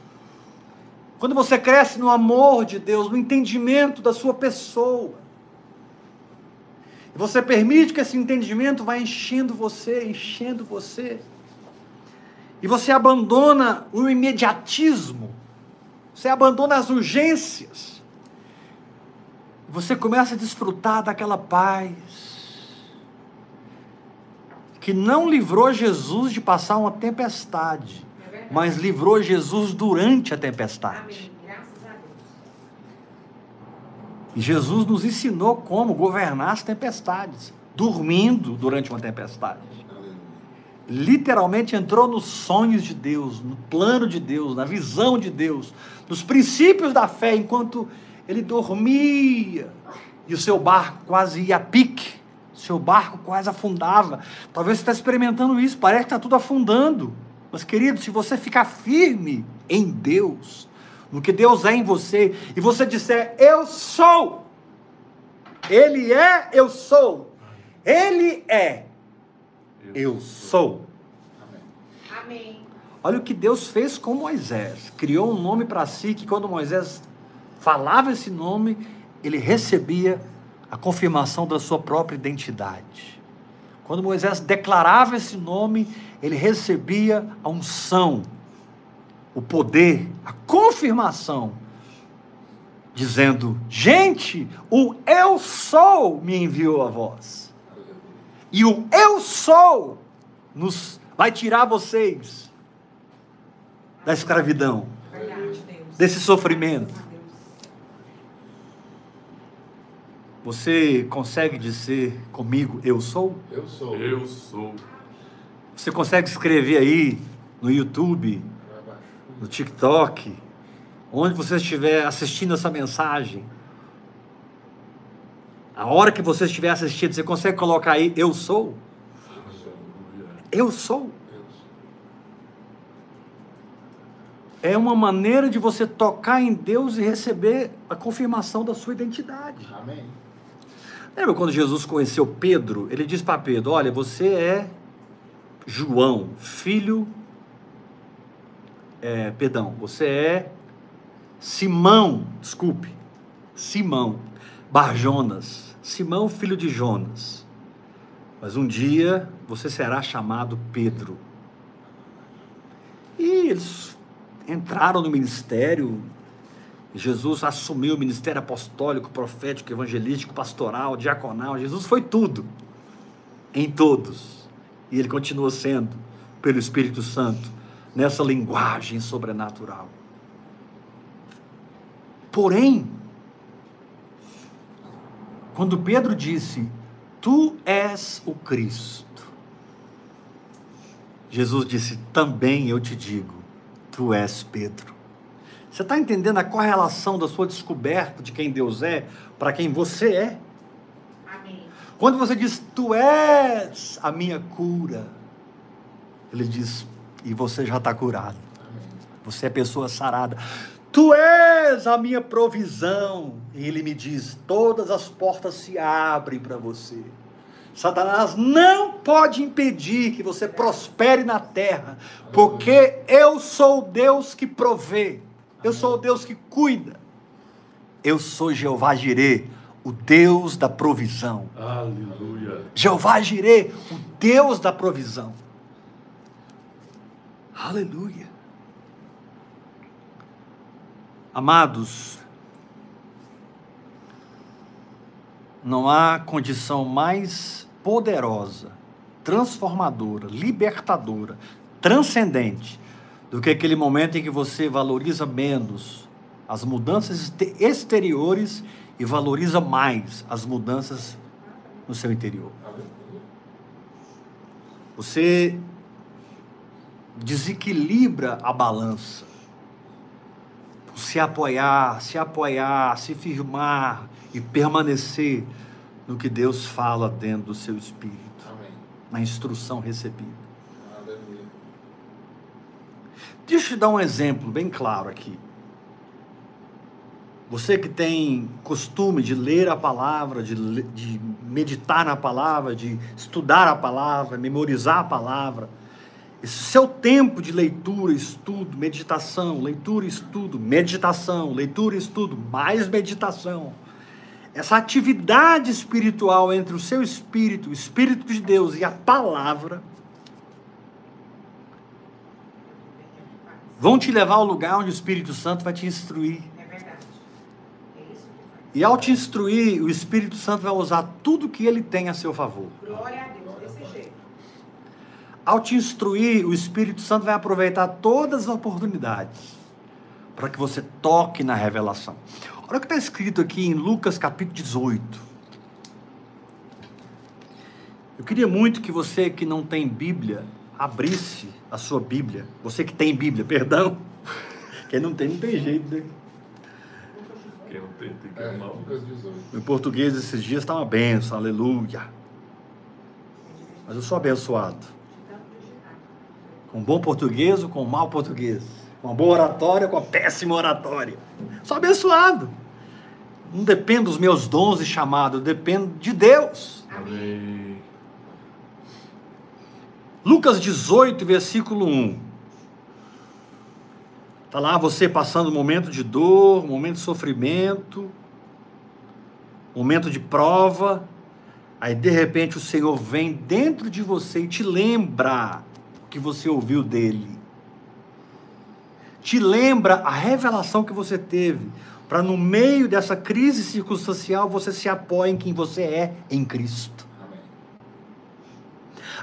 S1: quando você cresce no amor de Deus, no entendimento da sua pessoa, e você permite que esse entendimento vá enchendo você, enchendo você, e você abandona o imediatismo, você abandona as urgências, você começa a desfrutar daquela paz, que não livrou Jesus de passar uma tempestade,
S3: É
S1: mas livrou Jesus durante a tempestade.
S3: A.
S1: E Jesus nos ensinou como governar as tempestades, dormindo durante uma tempestade. Literalmente entrou nos sonhos de Deus, no plano de Deus, na visão de Deus, nos princípios da fé, enquanto ele dormia e o seu barco quase ia a pique, seu barco quase afundava. Talvez você está experimentando isso, parece que está tudo afundando. Mas, querido, se você ficar firme em Deus, no que Deus é em você, e você disser, eu sou, Ele é, eu sou, Ele é, eu sou.
S3: Amém.
S1: Olha o que Deus fez com Moisés. Criou um nome para si que quando Moisés falava esse nome, ele recebia a confirmação da sua própria identidade. Quando Moisés declarava esse nome, ele recebia a unção, o poder, a confirmação, dizendo: Gente, o eu sou me enviou a vós. E o eu sou nos vai tirar vocês da escravidão, desse sofrimento.
S3: Graças a Deus.
S1: Você consegue dizer comigo eu sou?
S2: Eu sou.
S4: Eu sou.
S1: Você consegue escrever aí no YouTube, no TikTok, onde você estiver assistindo essa mensagem. A hora que você estiver assistindo, você consegue colocar aí eu sou? Eu sou. É uma maneira de você tocar em Deus e receber a confirmação da sua identidade.
S2: Amém.
S1: Lembra quando Jesus conheceu Pedro? Ele disse para Pedro: Olha, você é João, filho. É, perdão, você é Simão, desculpe, Simão, Barjonas, Simão, filho de Jonas. Mas um dia você será chamado Pedro. E eles entraram no ministério. Jesus assumiu o ministério apostólico, profético, evangelístico, pastoral, diaconal. Jesus foi tudo em todos. E ele continua sendo, pelo Espírito Santo, nessa linguagem sobrenatural. Porém, quando Pedro disse: Tu és o Cristo, Jesus disse: Também eu te digo, tu és Pedro. Você está entendendo a correlação da sua descoberta de quem Deus é para quem você é?
S3: Amém.
S1: Quando você diz, tu és a minha cura, ele diz, e você já está curado. Você é pessoa sarada. Tu és a minha provisão. E ele me diz, todas as portas se abrem para você. Satanás não pode impedir que você prospere na terra, porque eu sou o Deus que provê. Eu sou o Deus que cuida. Eu sou Jeová Jirê, o Deus da provisão.
S4: Aleluia.
S1: Jeová Jireh, o Deus da provisão. Aleluia. Amados, não há condição mais poderosa, transformadora, libertadora, transcendente do que aquele momento em que você valoriza menos as mudanças exteriores e valoriza mais as mudanças no seu interior. Você desequilibra a balança. Se apoiar, se apoiar, se firmar e permanecer no que Deus fala dentro do seu espírito,
S2: Amém.
S1: na instrução recebida.
S2: Aleluia.
S1: Deixa eu te dar um exemplo bem claro aqui. Você que tem costume de ler a palavra, de, de meditar na palavra, de estudar a palavra, memorizar a palavra, esse seu tempo de leitura, estudo, meditação, leitura, estudo, meditação, leitura, estudo, mais meditação. Essa atividade espiritual entre o seu espírito, o espírito de Deus e a palavra, vão te levar ao lugar onde o Espírito Santo vai te instruir.
S3: É verdade. É.
S1: E ao te instruir, o Espírito Santo vai usar tudo que ele tem a seu favor.
S3: Glória a Deus, desse jeito.
S1: Ao te instruir, o Espírito Santo vai aproveitar todas as oportunidades para que você toque na revelação. Olha o que está escrito aqui em Lucas capítulo 18. Eu queria muito que você que não tem Bíblia abrisse a sua Bíblia. Você que tem Bíblia, perdão. Quem não tem, não tem jeito, né?
S4: Quem não tem, tem que
S2: É,
S4: amar.
S2: Lucas 18.
S1: Meu português esses dias está uma benção, aleluia. Mas eu sou abençoado. Com bom português ou com mau português? Com uma boa oratória ou com uma péssima oratória? Sou abençoado. Não dependo dos meus dons e chamados, eu dependo de Deus.
S4: Amém.
S1: Lucas 18, versículo 1. Está lá você passando um momento de dor, um momento de sofrimento, um momento de prova. Aí de repente o Senhor vem dentro de você e te lembra o que você ouviu dele. Te lembra a revelação que você teve, para no meio dessa crise circunstancial você se apoie em quem você é em Cristo.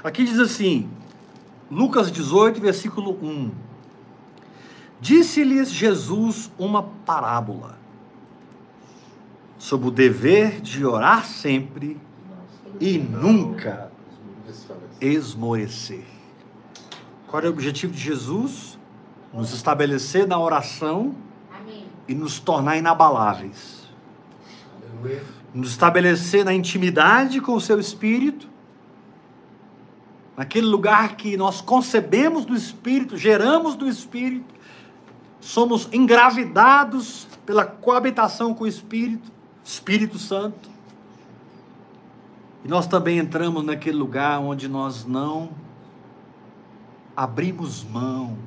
S1: Aqui diz assim, Lucas 18, versículo 1. Disse-lhes Jesus uma parábola sobre o dever de orar sempre e nunca esmorecer. Qual é o objetivo de Jesus? Nos estabelecer na oração e nos tornar inabaláveis. Nos estabelecer na intimidade com o seu espírito, naquele lugar que nós concebemos do espírito, geramos do espírito, somos engravidados pela coabitação com o espírito, Espírito Santo. E nós também entramos naquele lugar onde nós não abrimos mão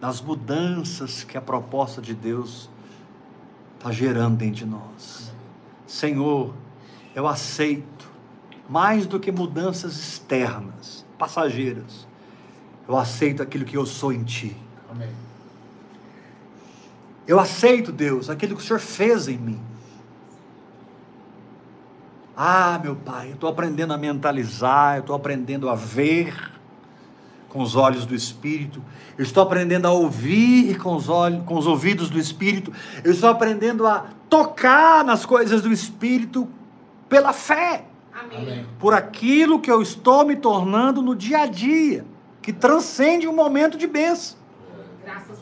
S1: das mudanças que a proposta de Deus está gerando dentro de nós. Senhor, eu aceito mais do que mudanças externas, passageiras. Eu aceito aquilo que eu sou em Ti.
S2: Amém.
S1: Eu aceito, Deus, aquilo que o Senhor fez em mim. Ah, meu Pai, eu estou aprendendo a mentalizar, eu estou aprendendo a ver com os olhos do Espírito, eu estou aprendendo a ouvir com os, olhos, com os ouvidos do Espírito, eu estou aprendendo a tocar nas coisas do Espírito pela fé,
S3: Amém.
S1: Por aquilo que eu estou me tornando no dia a dia, que transcende um momento de bênção.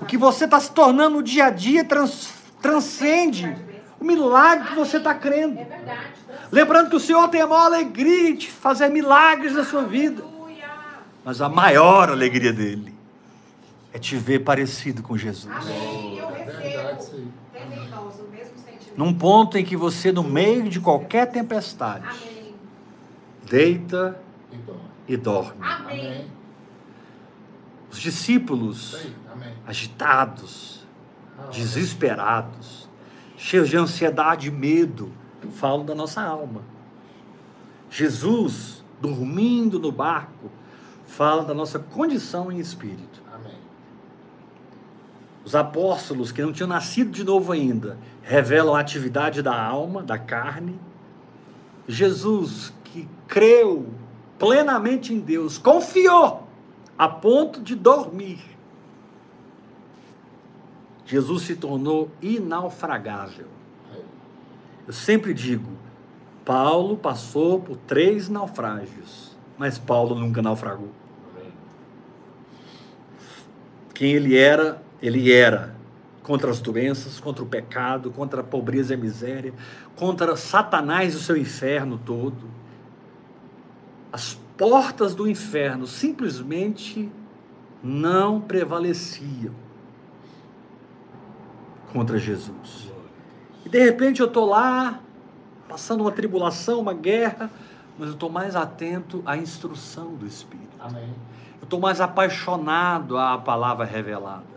S1: O que você está se tornando no dia a dia trans- transcende o milagre que você está crendo.
S3: É verdade.
S1: Lembrando que o Senhor tem a maior alegria de fazer milagres na sua vida. Mas a maior alegria dele é te ver parecido com Jesus.
S3: Amém. Eu
S2: É
S3: recebo.
S1: Num ponto em que você, no meio de qualquer tempestade,
S3: Amém.
S1: deita
S2: Então.
S1: e dorme.
S3: Amém.
S2: Amém.
S1: Os discípulos.
S2: Amém.
S1: agitados,
S2: Ah,
S1: desesperados, cheios de ansiedade e medo. Falo da nossa alma. Jesus, dormindo no barco, fala da nossa condição em espírito.
S2: Amém.
S1: Os apóstolos que não tinham nascido de novo ainda revelam a atividade da alma, da carne. Jesus, que creu plenamente em Deus, confiou a ponto de dormir. Jesus se tornou inaufragável. Eu sempre digo, Paulo passou por três naufrágios, mas Paulo nunca naufragou. Quem ele era, ele era contra as doenças, contra o pecado, contra a pobreza e a miséria, contra Satanás e o seu inferno todo. As portas do inferno simplesmente não prevaleciam contra Jesus. E de repente eu estou lá, passando uma tribulação, uma guerra, mas eu estou mais atento à instrução do Espírito.
S2: Amém.
S1: Eu estou mais apaixonado à palavra revelada.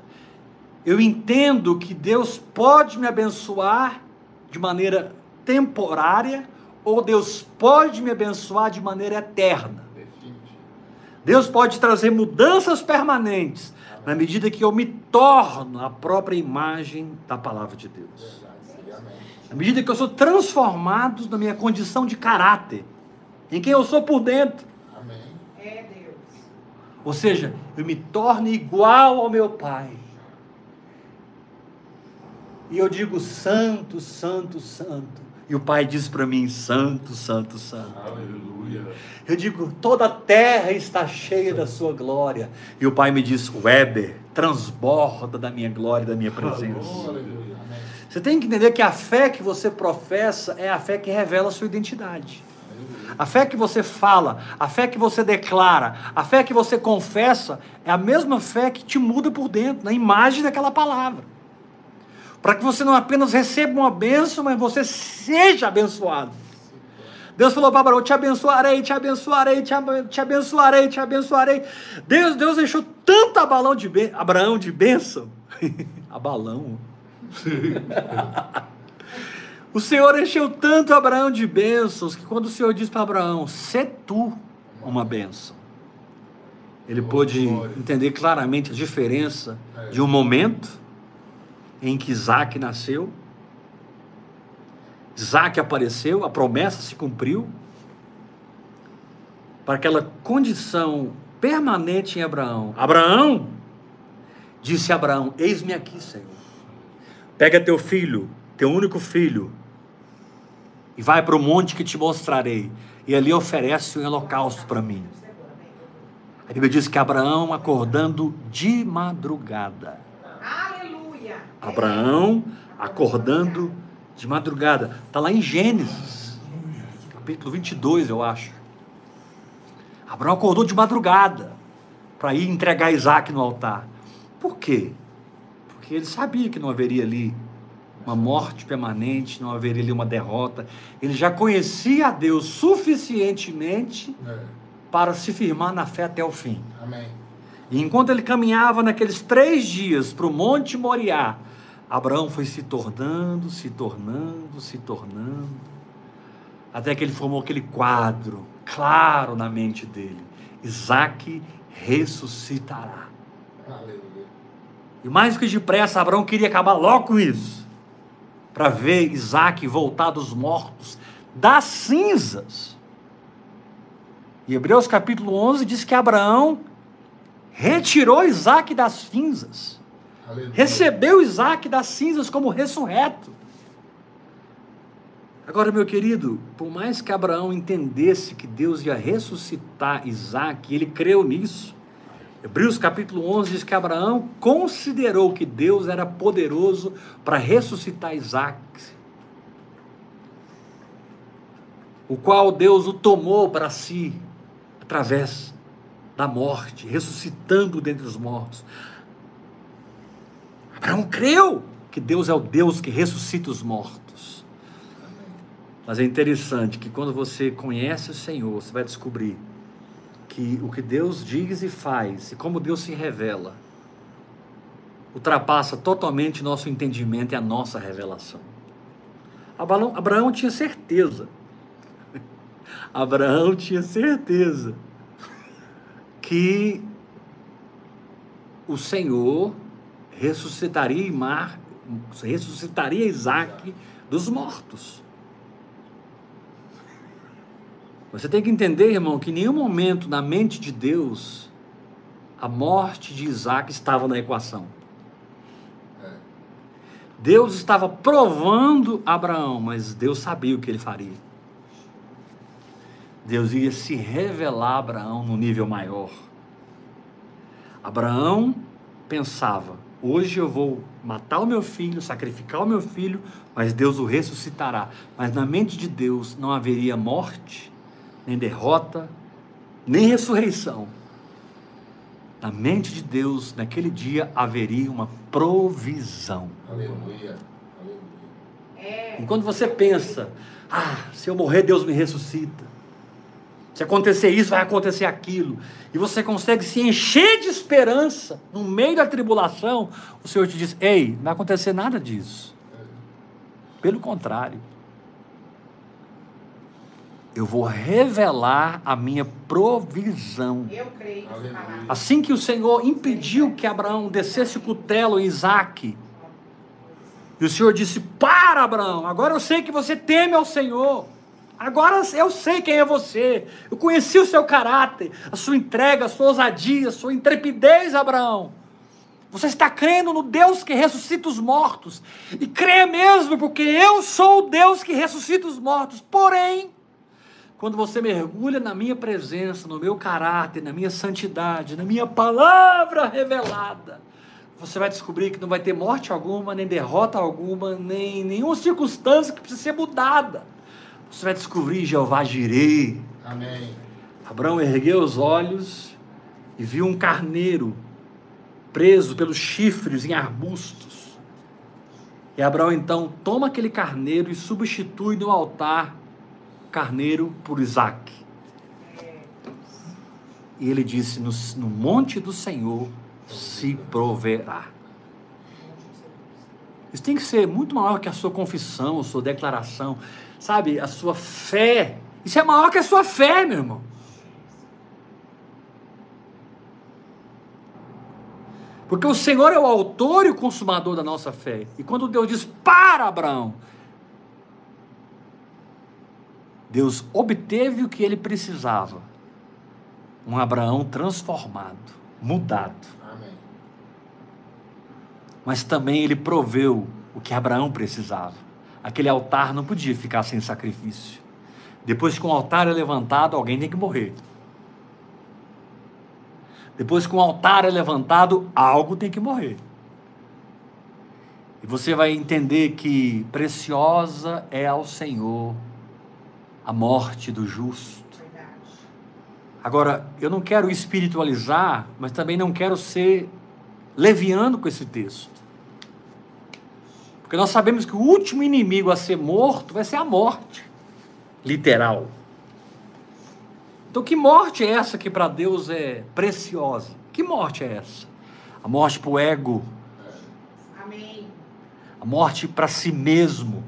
S1: Eu entendo que Deus pode me abençoar de maneira temporária ou Deus pode me abençoar de maneira eterna. Deus pode trazer mudanças permanentes na medida que eu me torno a própria imagem da palavra de Deus. Na medida que eu sou transformado na minha condição de caráter, em quem eu sou por dentro.
S3: É Deus.
S1: Ou seja, eu me torno igual ao meu Pai. E eu digo santo, santo, santo. E o Pai diz para mim: santo, santo, santo.
S4: Aleluia.
S1: Eu digo: toda a terra está cheia da sua glória. E o Pai me diz: Weber, transborda da minha glória, e da minha presença.
S2: Aleluia.
S1: Você tem que entender que a fé que você professa é a fé que revela a sua identidade. A fé que você fala, a fé que você declara, a fé que você confessa, é a mesma fé que te muda por dentro, na imagem daquela palavra. Para que você não apenas receba uma bênção, mas você seja abençoado. Deus falou para Abraão: te abençoarei, te abençoarei, te abe- te abençoarei, te abençoarei. Deus, Deus deixou tanto Abalão de Abraão de bênção. [laughs] Abalão. [laughs] O Senhor encheu tanto Abraão de bênçãos que quando o Senhor disse para Abraão, sê tu uma bênção, ele pôde entender claramente a diferença de um momento em que Isaac nasceu, Isaac apareceu, a promessa se cumpriu, para aquela condição permanente em Abraão. Abraão, disse Abraão: Eis-me aqui, Senhor. Pega teu filho, teu único filho, e vai para o monte que te mostrarei, e ali oferece um holocausto para mim. A Bíblia diz que Abraão acordando de madrugada. Abraão acordando de madrugada. Está lá em Gênesis, capítulo 22, eu acho. Abraão acordou de madrugada para ir entregar Isaac no altar. Por quê? Porque ele sabia que não haveria ali uma morte permanente, não haveria ali uma derrota. Ele já conhecia a Deus suficientemente
S2: É.
S1: para se firmar na fé até o fim.
S2: Amém.
S1: E enquanto ele caminhava naqueles três dias para o Monte Moriá, Abraão foi se tornando, se tornando, se tornando, até que ele formou aquele quadro claro na mente dele: Isaac ressuscitará.
S2: Aleluia.
S1: E mais que depressa, Abraão queria acabar logo com isso, para ver Isaac voltar dos mortos, das cinzas. E Hebreus capítulo 11 diz que Abraão retirou Isaac das cinzas,
S2: Aleluia.
S1: recebeu Isaac das cinzas como ressurreto. Agora, meu querido, por mais que Abraão entendesse que Deus ia ressuscitar Isaac, ele creu nisso. Hebreus capítulo 11 diz que Abraão considerou que Deus era poderoso para ressuscitar Isaac, o qual Deus o tomou para si através da morte, ressuscitando dentre os mortos. Abraão creu que Deus é o Deus que ressuscita os mortos. Mas é interessante que quando você conhece o Senhor, você vai descobrir que o que Deus diz e faz, e como Deus se revela, ultrapassa totalmente nosso entendimento e a nossa revelação. Abraão, Abraão tinha certeza. [laughs] Abraão tinha certeza que o Senhor ressuscitaria ressuscitaria Isaac dos mortos. Você tem que entender, irmão, que em nenhum momento na mente de Deus a morte de Isaac estava na equação.
S2: É.
S1: Deus estava provando Abraão, mas Deus sabia o que ele faria. Deus ia se revelar a Abraão no nível maior. Abraão pensava: hoje eu vou matar o meu filho, sacrificar o meu filho, mas Deus o ressuscitará. Mas na mente de Deus não haveria morte, nem derrota, nem ressurreição. Na mente de Deus, naquele dia haveria uma provisão.
S2: Aleluia. Aleluia.
S3: É.
S1: E quando você pensa, ah, se eu morrer, Deus me ressuscita. Se acontecer isso, vai acontecer aquilo. E você consegue se encher de esperança no meio da tribulação, o Senhor te diz: ei, não vai acontecer nada disso. Pelo contrário, eu vou revelar a minha provisão.
S3: Eu creio.
S1: Assim que o Senhor impediu que Abraão descesse o cutelo em Isaac, e o Senhor disse: Para, Abraão, agora eu sei que você teme ao Senhor. Agora eu sei quem é você. Eu conheci o seu caráter, a sua entrega, a sua ousadia, a sua intrepidez, Abraão. Você está crendo no Deus que ressuscita os mortos. E crê mesmo, porque eu sou o Deus que ressuscita os mortos. Porém, quando você mergulha na minha presença, no meu caráter, na minha santidade, na minha palavra revelada, você vai descobrir que não vai ter morte alguma, nem derrota alguma, nem nenhuma circunstância que precisa ser mudada. Você vai descobrir Jeová Jirei.
S2: Amém.
S1: Abraão ergueu os olhos e viu um carneiro preso pelos chifres em arbustos. E Abraão então toma aquele carneiro e substitui no altar o carneiro por Isaac. E ele disse: No, no monte do Senhor se proverá. Isso tem que ser muito maior que a sua confissão, a sua declaração, sabe? A sua fé. Isso é maior que a sua fé, meu irmão. Porque o Senhor é o autor e o consumador da nossa fé. E quando Deus diz para Abraão, Deus obteve o que ele precisava. Um Abraão transformado, mudado.
S2: Amém.
S1: Mas também ele proveu o que Abraão precisava. Aquele altar não podia ficar sem sacrifício. Depois que um altar é levantado, alguém tem que morrer. Depois que um altar é levantado, algo tem que morrer. E você vai entender que preciosa é ao Senhor a morte do justo. Agora, eu não quero espiritualizar, mas também não quero ser leviano com esse texto. Porque nós sabemos que o último inimigo a ser morto vai ser a morte, literal. Então, que morte é essa que para Deus é preciosa? Que morte é essa? A morte para o ego,
S3: Amém.
S1: a morte para si mesmo,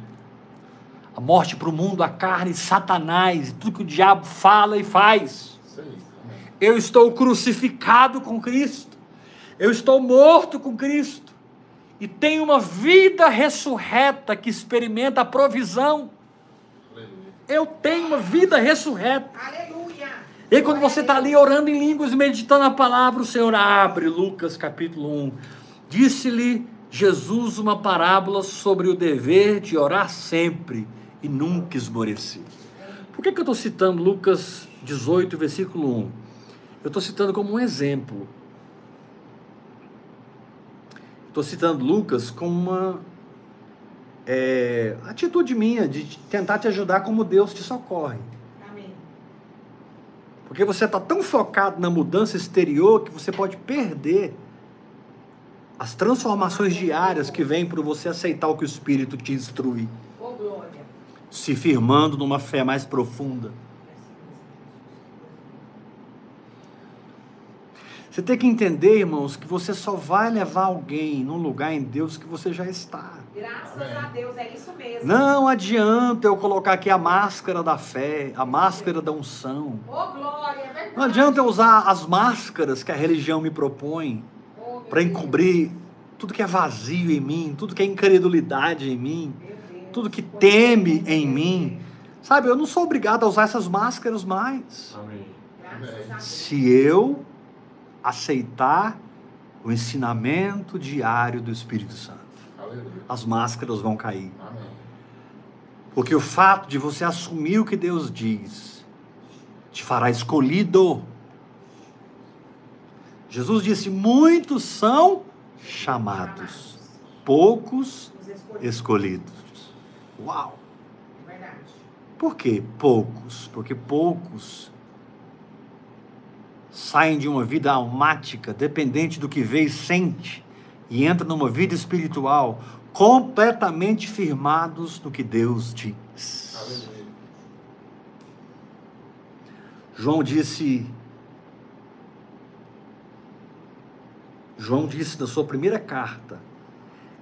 S1: a morte para o mundo, a carne, Satanás, e tudo que o diabo fala e faz. Eu estou crucificado com Cristo. Eu estou morto com Cristo. E tenho uma vida ressurreta que experimenta a provisão.
S2: Aleluia.
S1: Eu tenho uma vida ressurreta.
S3: Aleluia.
S1: E aí, quando você está ali orando em línguas, meditando a palavra, o Senhor abre Lucas capítulo 1. Disse-lhe Jesus uma parábola sobre o dever de orar sempre e nunca esmorecer. Por que, que eu estou citando Lucas 18, versículo 1? Eu estou citando como um exemplo. Estou citando Lucas como uma é, atitude minha de tentar te ajudar como Deus te socorre.
S3: Amém.
S1: Porque você está tão focado na mudança exterior que você pode perder as transformações diárias que vêm por você aceitar o que o Espírito te instrui,
S3: glória.
S1: se firmando numa fé mais profunda. Você tem que entender, irmãos, que você só vai levar alguém num lugar em Deus que você já está.
S3: Graças
S2: Amém.
S3: a Deus, é isso mesmo.
S1: Não adianta eu colocar aqui a máscara da fé, a máscara da unção.
S3: Ô, glória, é verdade.
S1: Não adianta eu usar as máscaras que a religião me propõe
S3: meu
S1: para encobrir tudo que é vazio em mim, tudo que é incredulidade em mim, tudo que teme em mim. Sabe, eu não sou obrigado a usar essas máscaras mais.
S4: Amém.
S3: Graças a Deus.
S1: Se eu aceitar o ensinamento diário do Espírito Santo,
S2: Aleluia.
S1: as máscaras vão cair.
S2: Amém.
S1: Porque o fato de você assumir o que Deus diz te fará escolhido. Jesus disse: muitos são chamados, poucos
S3: Os escolhidos.
S1: escolhidos. Uau!
S3: É verdade.
S1: Por que poucos? Porque poucos saem de uma vida almática, dependente do que vê e sente, e entram numa vida espiritual completamente firmados no que Deus diz. João disse. João disse na sua primeira carta: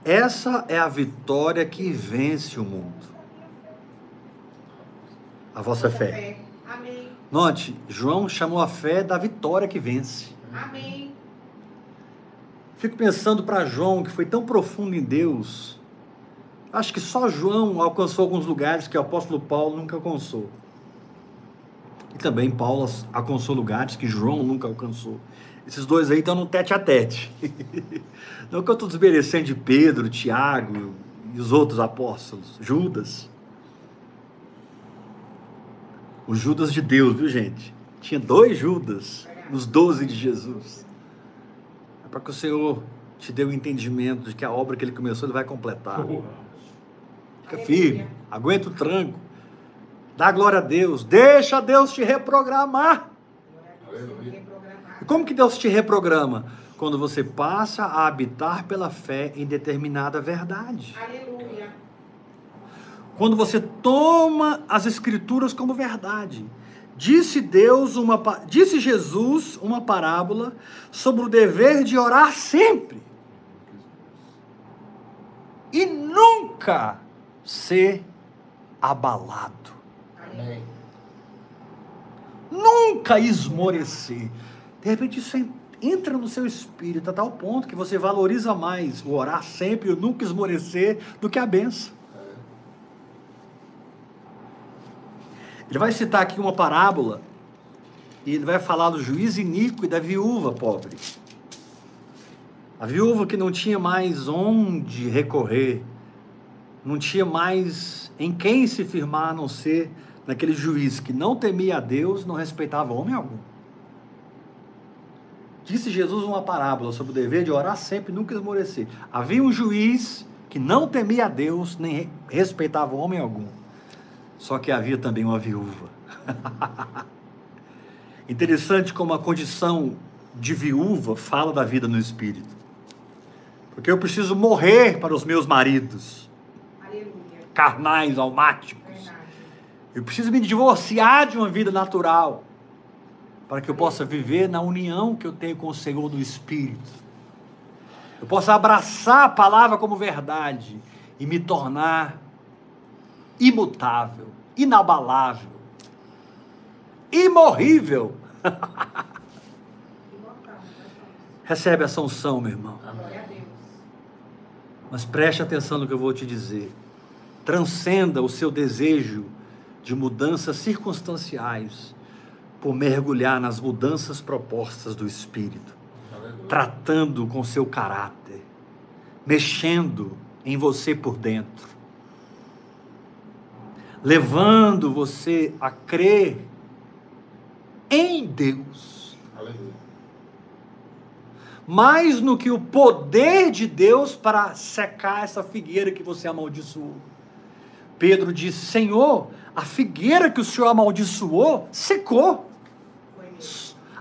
S1: essa é a vitória que vence o mundo. A vossa fé. Note, João chamou a fé da vitória que vence.
S3: Amém.
S1: Fico pensando para João, que foi tão profundo em Deus. Acho que só João alcançou alguns lugares que o apóstolo Paulo nunca alcançou. E também Paulo alcançou lugares que João nunca alcançou. Esses dois aí estão no tete a tete. [laughs] Não que eu estou desmerecendo de Pedro, Tiago e os outros apóstolos. Judas. O Judas de Deus, viu gente? Tinha dois Judas nos doze de Jesus. É para que o Senhor te dê o entendimento de que a obra que ele começou, ele vai completar. Fica firme, aguenta o tranco. Dá glória a Deus. Deixa Deus te reprogramar. E como que Deus te reprograma? Quando você passa a habitar pela fé em determinada verdade.
S3: Aleluia.
S1: Quando você toma as escrituras como verdade. Disse Deus uma disse Jesus uma parábola sobre o dever de orar sempre e nunca ser abalado,
S2: Amém.
S1: nunca esmorecer. De repente isso en- entra no seu espírito a tal ponto que você valoriza mais o orar sempre e o nunca esmorecer do que a benção. Ele vai citar aqui uma parábola e ele vai falar do juiz iníquo e da viúva pobre. A viúva que não tinha mais onde recorrer, não tinha mais em quem se firmar a não ser naquele juiz que não temia a Deus, não respeitava homem algum. Disse Jesus uma parábola sobre o dever de orar sempre e nunca esmorecer. Havia um juiz que não temia a Deus, nem re- respeitava homem algum. Só que havia também uma viúva. [laughs] Interessante como a condição de viúva fala da vida no espírito. Porque eu preciso morrer para os meus maridos,
S3: Aleluia.
S1: carnais, almáticos.
S3: Verdade.
S1: Eu preciso me divorciar de uma vida natural para que eu possa viver na união que eu tenho com o Senhor do Espírito. Eu possa abraçar a palavra como verdade e me tornar imutável, inabalável, imorrível. [laughs] Recebe essa unção, meu irmão.
S3: a.
S1: Mas preste atenção no que eu vou te dizer. Transcenda o seu desejo de mudanças circunstanciais por mergulhar nas mudanças propostas do Espírito, tratando com seu caráter, mexendo em você por dentro, levando você a crer em Deus
S2: Aleluia.
S1: mais no que o poder de Deus para secar essa figueira que você amaldiçoou. Pedro disse: Senhor, a figueira que o Senhor amaldiçoou secou.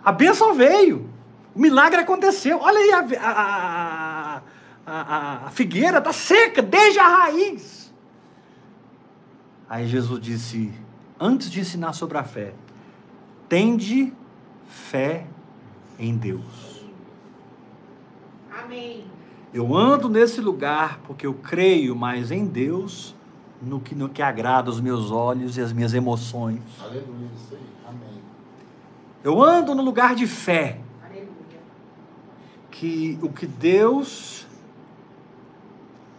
S1: A bênção veio. O milagre aconteceu. Olha aí, a, a, a, a figueira está seca desde a raiz. Aí Jesus disse, antes de ensinar sobre a fé, tende fé em Deus.
S3: Amém.
S1: Eu ando nesse lugar porque eu creio mais em Deus no que, no que agrada os meus olhos e as minhas emoções.
S2: Aleluia, isso aí. Amém.
S1: Eu ando no lugar de fé,
S3: Aleluia.
S1: que o que Deus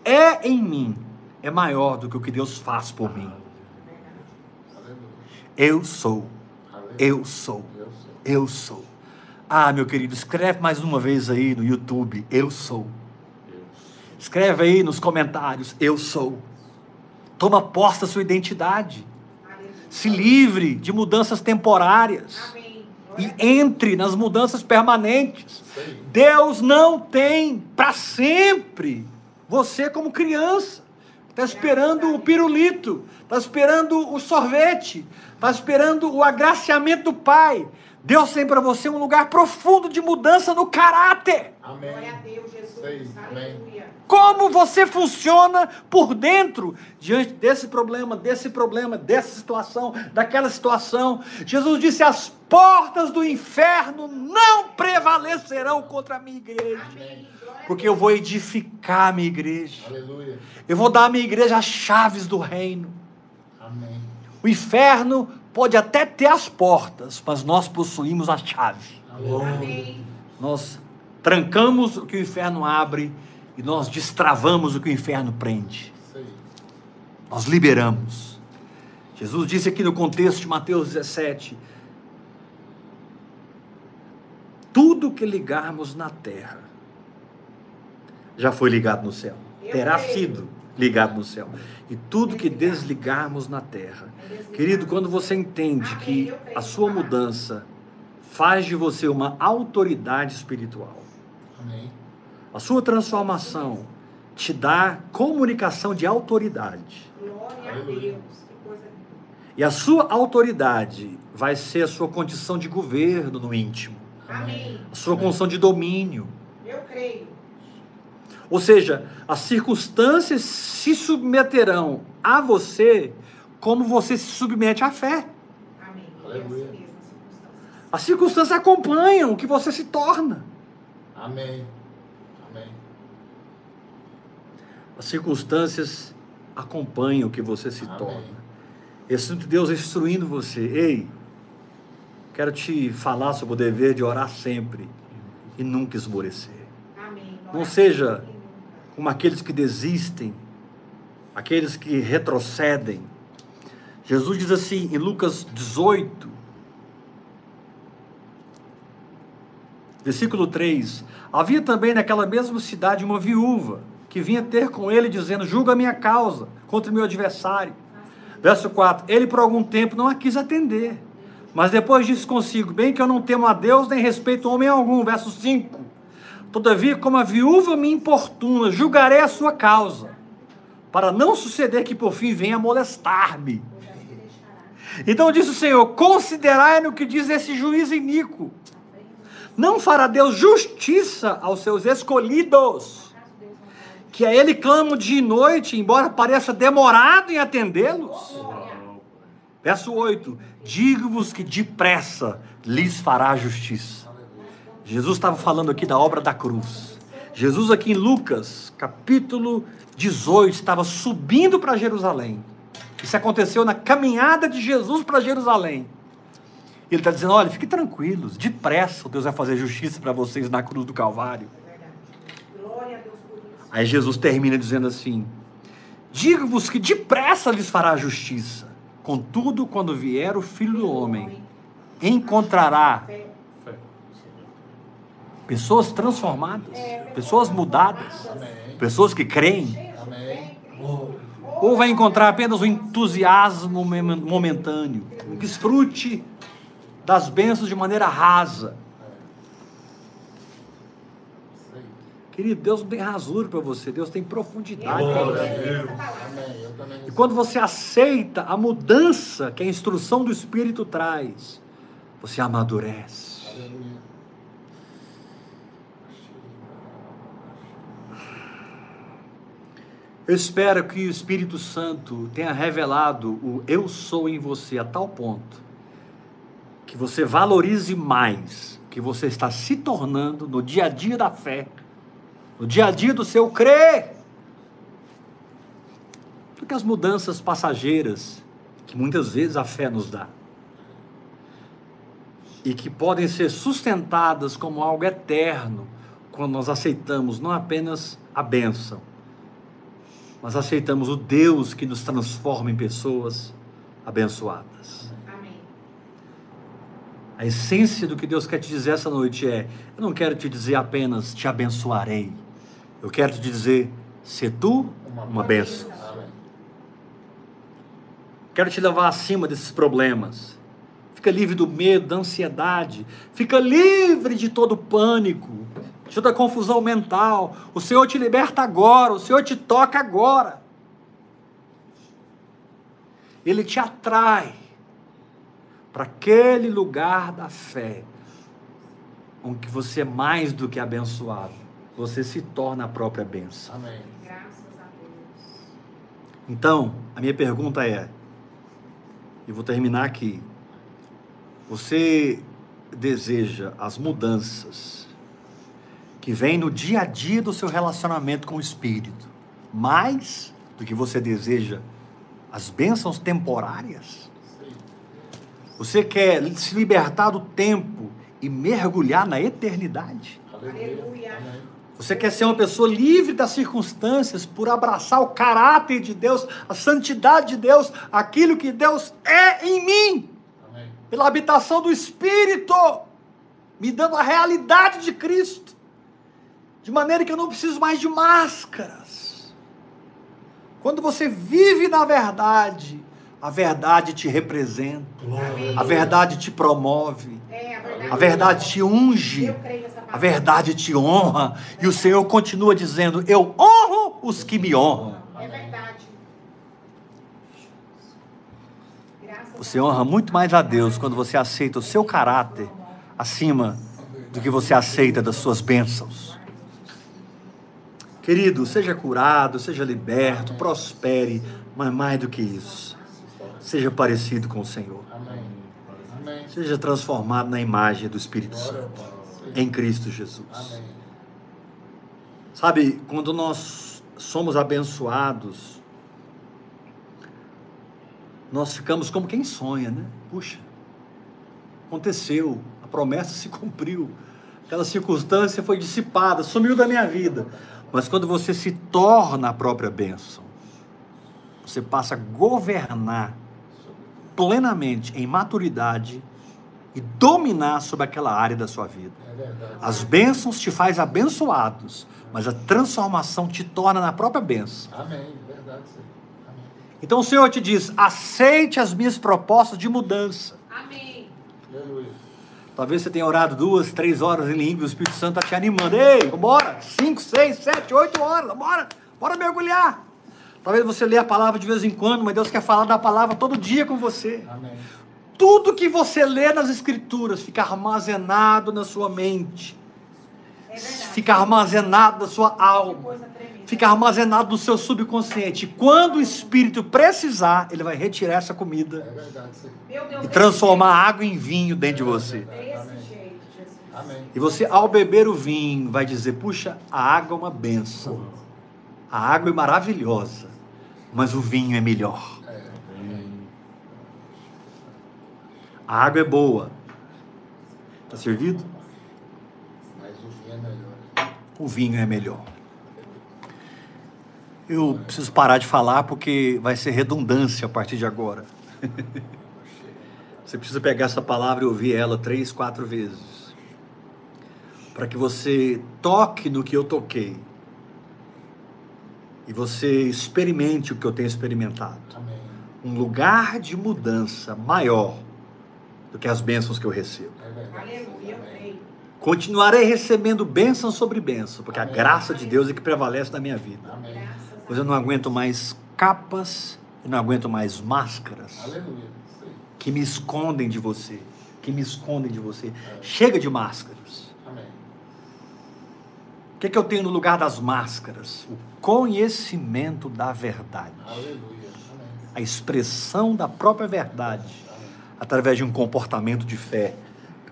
S1: é em mim é maior do que o que Deus faz por mim. Eu sou, eu sou,
S2: Eu sou.
S1: Ah, meu querido, escreve mais uma vez aí no YouTube, eu sou. Escreve aí nos comentários, eu sou. Toma posse da sua identidade. Se livre de mudanças temporárias. E entre nas mudanças permanentes. Deus não tem para sempre você como criança. Está esperando o pirulito, está esperando o sorvete, está esperando o agraciamento do Pai. Deus tem para você um lugar profundo de mudança no caráter.
S2: Amém.
S3: Glória a Deus, Jesus.
S2: Amém.
S3: Aleluia.
S1: Como você funciona por dentro diante desse problema, desse problema, dessa situação, daquela situação. Jesus disse: as portas do inferno não prevalecerão contra a minha igreja.
S3: Amém.
S1: Porque eu vou edificar a minha igreja.
S2: Aleluia.
S1: Eu vou dar à minha igreja as chaves do reino. O inferno pode até ter as portas, mas nós possuímos a chave.
S3: Amém.
S1: Nós trancamos o que o inferno abre e nós destravamos o que o inferno prende. Nós liberamos. Jesus disse aqui no contexto de Mateus 17: Tudo que ligarmos na terra já foi ligado no céu,
S3: Eu
S1: terá
S3: creio.
S1: sido ligado no céu. E tudo que desligarmos na terra. Querido, quando você entende que a sua mudança faz de você uma autoridade espiritual,
S2: Amém.
S1: a sua transformação te dá comunicação de autoridade.
S3: Glória a. Deus. Que coisa linda.
S1: E a sua autoridade vai ser a sua condição de governo no íntimo,
S3: Amém.
S1: a sua condição de domínio.
S3: Eu creio.
S1: Ou seja, as circunstâncias se submeterão a você como você se submete à fé.
S3: Amém.
S2: Aleluia.
S3: as circunstâncias.
S1: As circunstâncias acompanham o que você se torna.
S2: Amém. Amém.
S1: As circunstâncias acompanham o que você se
S2: Amém.
S1: torna. Eu sinto Deus instruindo você. Ei, quero te falar sobre o dever de orar sempre e nunca esmorecer.
S3: Amém.
S1: Não seja. Como aqueles que desistem, aqueles que retrocedem. Jesus diz assim em Lucas 18, versículo 3: Havia também naquela mesma cidade uma viúva que vinha ter com ele, dizendo: Julga a minha causa contra o meu adversário. Verso 4: Ele por algum tempo não a quis atender, mas depois disse consigo: Bem que eu não temo a Deus nem respeito homem algum. Verso 5: Todavia, como a viúva me importuna, julgarei a sua causa, para não suceder que por fim venha molestar-me. Então disse o Senhor: Considerai no que diz esse juiz iníquo. Não fará Deus justiça aos seus escolhidos, que a Ele clamam dia e noite, embora pareça demorado em atendê-los. Verso 8: Digo-vos que depressa lhes fará justiça. Jesus estava falando aqui da obra da cruz. Jesus, aqui em Lucas, capítulo 18, estava subindo para Jerusalém. Isso aconteceu na caminhada de Jesus para Jerusalém. Ele está dizendo: olha, fiquem tranquilos, depressa Deus vai fazer justiça para vocês na cruz do Calvário. Aí Jesus termina dizendo assim: Digo-vos que depressa lhes fará justiça. Contudo, quando vier o filho do homem, encontrará. Pessoas transformadas, pessoas mudadas, pessoas que creem, ou vai encontrar apenas o entusiasmo mom- momentâneo, desfrute das bênçãos de maneira rasa. Querido, Deus tem rasura para você, Deus tem profundidade para você. E quando você aceita a mudança que a instrução do Espírito traz, você amadurece.
S2: Aleluia.
S1: Eu espero que o Espírito Santo tenha revelado o eu sou em você a tal ponto que você valorize mais que você está se tornando no dia a dia da fé no dia a dia do seu crer, do que as mudanças passageiras que muitas vezes a fé nos dá e que podem ser sustentadas como algo eterno quando nós aceitamos não apenas a bênção, mas aceitamos o Deus que nos transforma em pessoas abençoadas.
S3: Amém.
S1: A essência do que Deus quer te dizer essa noite é: eu não quero te dizer apenas te abençoarei, eu quero te dizer, se tu uma bênção. Quero te levar acima desses problemas. Fica livre do medo, da ansiedade. Fica livre de todo pânico, de toda confusão mental. O Senhor te liberta agora, o Senhor te toca agora. Ele te atrai para aquele lugar da fé, onde você é mais do que abençoado. Você se torna a própria bênção.
S2: Amém.
S3: Graças a Deus.
S1: Então, a minha pergunta é, e vou terminar aqui. Você deseja as mudanças que vêm no dia a dia do seu relacionamento com o Espírito, mais do que você deseja as bênçãos temporárias? Você quer se libertar do tempo e mergulhar na eternidade?
S3: Aleluia.
S1: Você quer ser uma pessoa livre das circunstâncias por abraçar o caráter de Deus, a santidade de Deus, aquilo que Deus é em mim,
S2: Amém.
S1: pela habitação do Espírito, me dando a realidade de Cristo, de maneira que eu não preciso mais de máscaras. Quando você vive na verdade, a verdade te representa,
S3: Amém.
S1: a verdade te promove,
S3: É a verdade.
S1: a verdade te unge. A verdade te honra. E o Senhor continua dizendo: Eu honro os que me honram.
S3: É verdade.
S1: Você honra muito mais a Deus quando você aceita o seu caráter acima do que você aceita das suas bênçãos. Querido, seja curado, seja liberto, prospere, mas mais do que isso, seja parecido com o Senhor. Seja transformado na imagem do Espírito Santo em Cristo Jesus. Sabe, quando nós somos abençoados, nós ficamos como quem sonha, né? Puxa, aconteceu, a promessa se [laughs] cumpriu, aquela circunstância foi dissipada, sumiu da minha vida. Mas quando você se torna a própria bênção, você passa a governar plenamente em maturidade e dominar sobre aquela área da sua vida.
S2: É verdade.
S1: As bênçãos te faz abençoados, mas a transformação te torna na própria bênção.
S2: Amém. Verdade. Senhor. Amém.
S1: Então o Senhor te diz: aceite as minhas propostas de mudança. Talvez você tenha orado duas, três horas em língua, o Espírito Santo está te animando. Ei, vambora! Cinco, seis, sete, oito horas, vambora! Bora mergulhar! Talvez você lê a palavra de vez em quando, mas Deus quer falar da palavra todo dia com você.
S2: Amém.
S1: Tudo que você lê nas Escrituras fica armazenado na sua mente,
S3: É
S1: fica armazenado na sua
S3: Que
S1: alma. Fica armazenado no seu subconsciente. Quando o espírito precisar, ele vai retirar essa
S2: É
S1: comida
S2: verdade.
S3: Meu Deus,
S1: e
S3: desse
S1: transformar a água em vinho dentro de você.
S2: Amém.
S1: E você, ao beber o vinho, vai dizer: Puxa, a água é uma benção. A água é maravilhosa, mas o vinho é melhor.
S2: É.
S1: A água é boa. Está servido?
S2: Mas o vinho é melhor.
S1: O vinho é melhor. Eu preciso parar de falar porque vai ser redundância a partir de agora. Você precisa pegar essa palavra e ouvir ela três, quatro vezes. Para que você toque no que eu toquei. E você experimente o que eu tenho experimentado.
S2: Amém.
S1: Um lugar de mudança maior do que as bênçãos que eu recebo.
S2: É.
S3: Aleluia,
S2: Amém.
S1: Continuarei recebendo bênção sobre bênção, porque a
S2: Amém.
S1: graça de Deus é que prevalece na minha vida.
S2: Amém.
S1: Pois eu não aguento mais capas, eu não aguento mais máscaras
S2: Aleluia.
S1: Que me escondem de você, que me escondem de você. Chega de máscaras.
S2: Amém.
S1: O que, é que eu tenho no lugar das máscaras? O conhecimento da verdade,
S2: Aleluia.
S1: A expressão da própria verdade,
S2: Amém.
S1: através de um comportamento de fé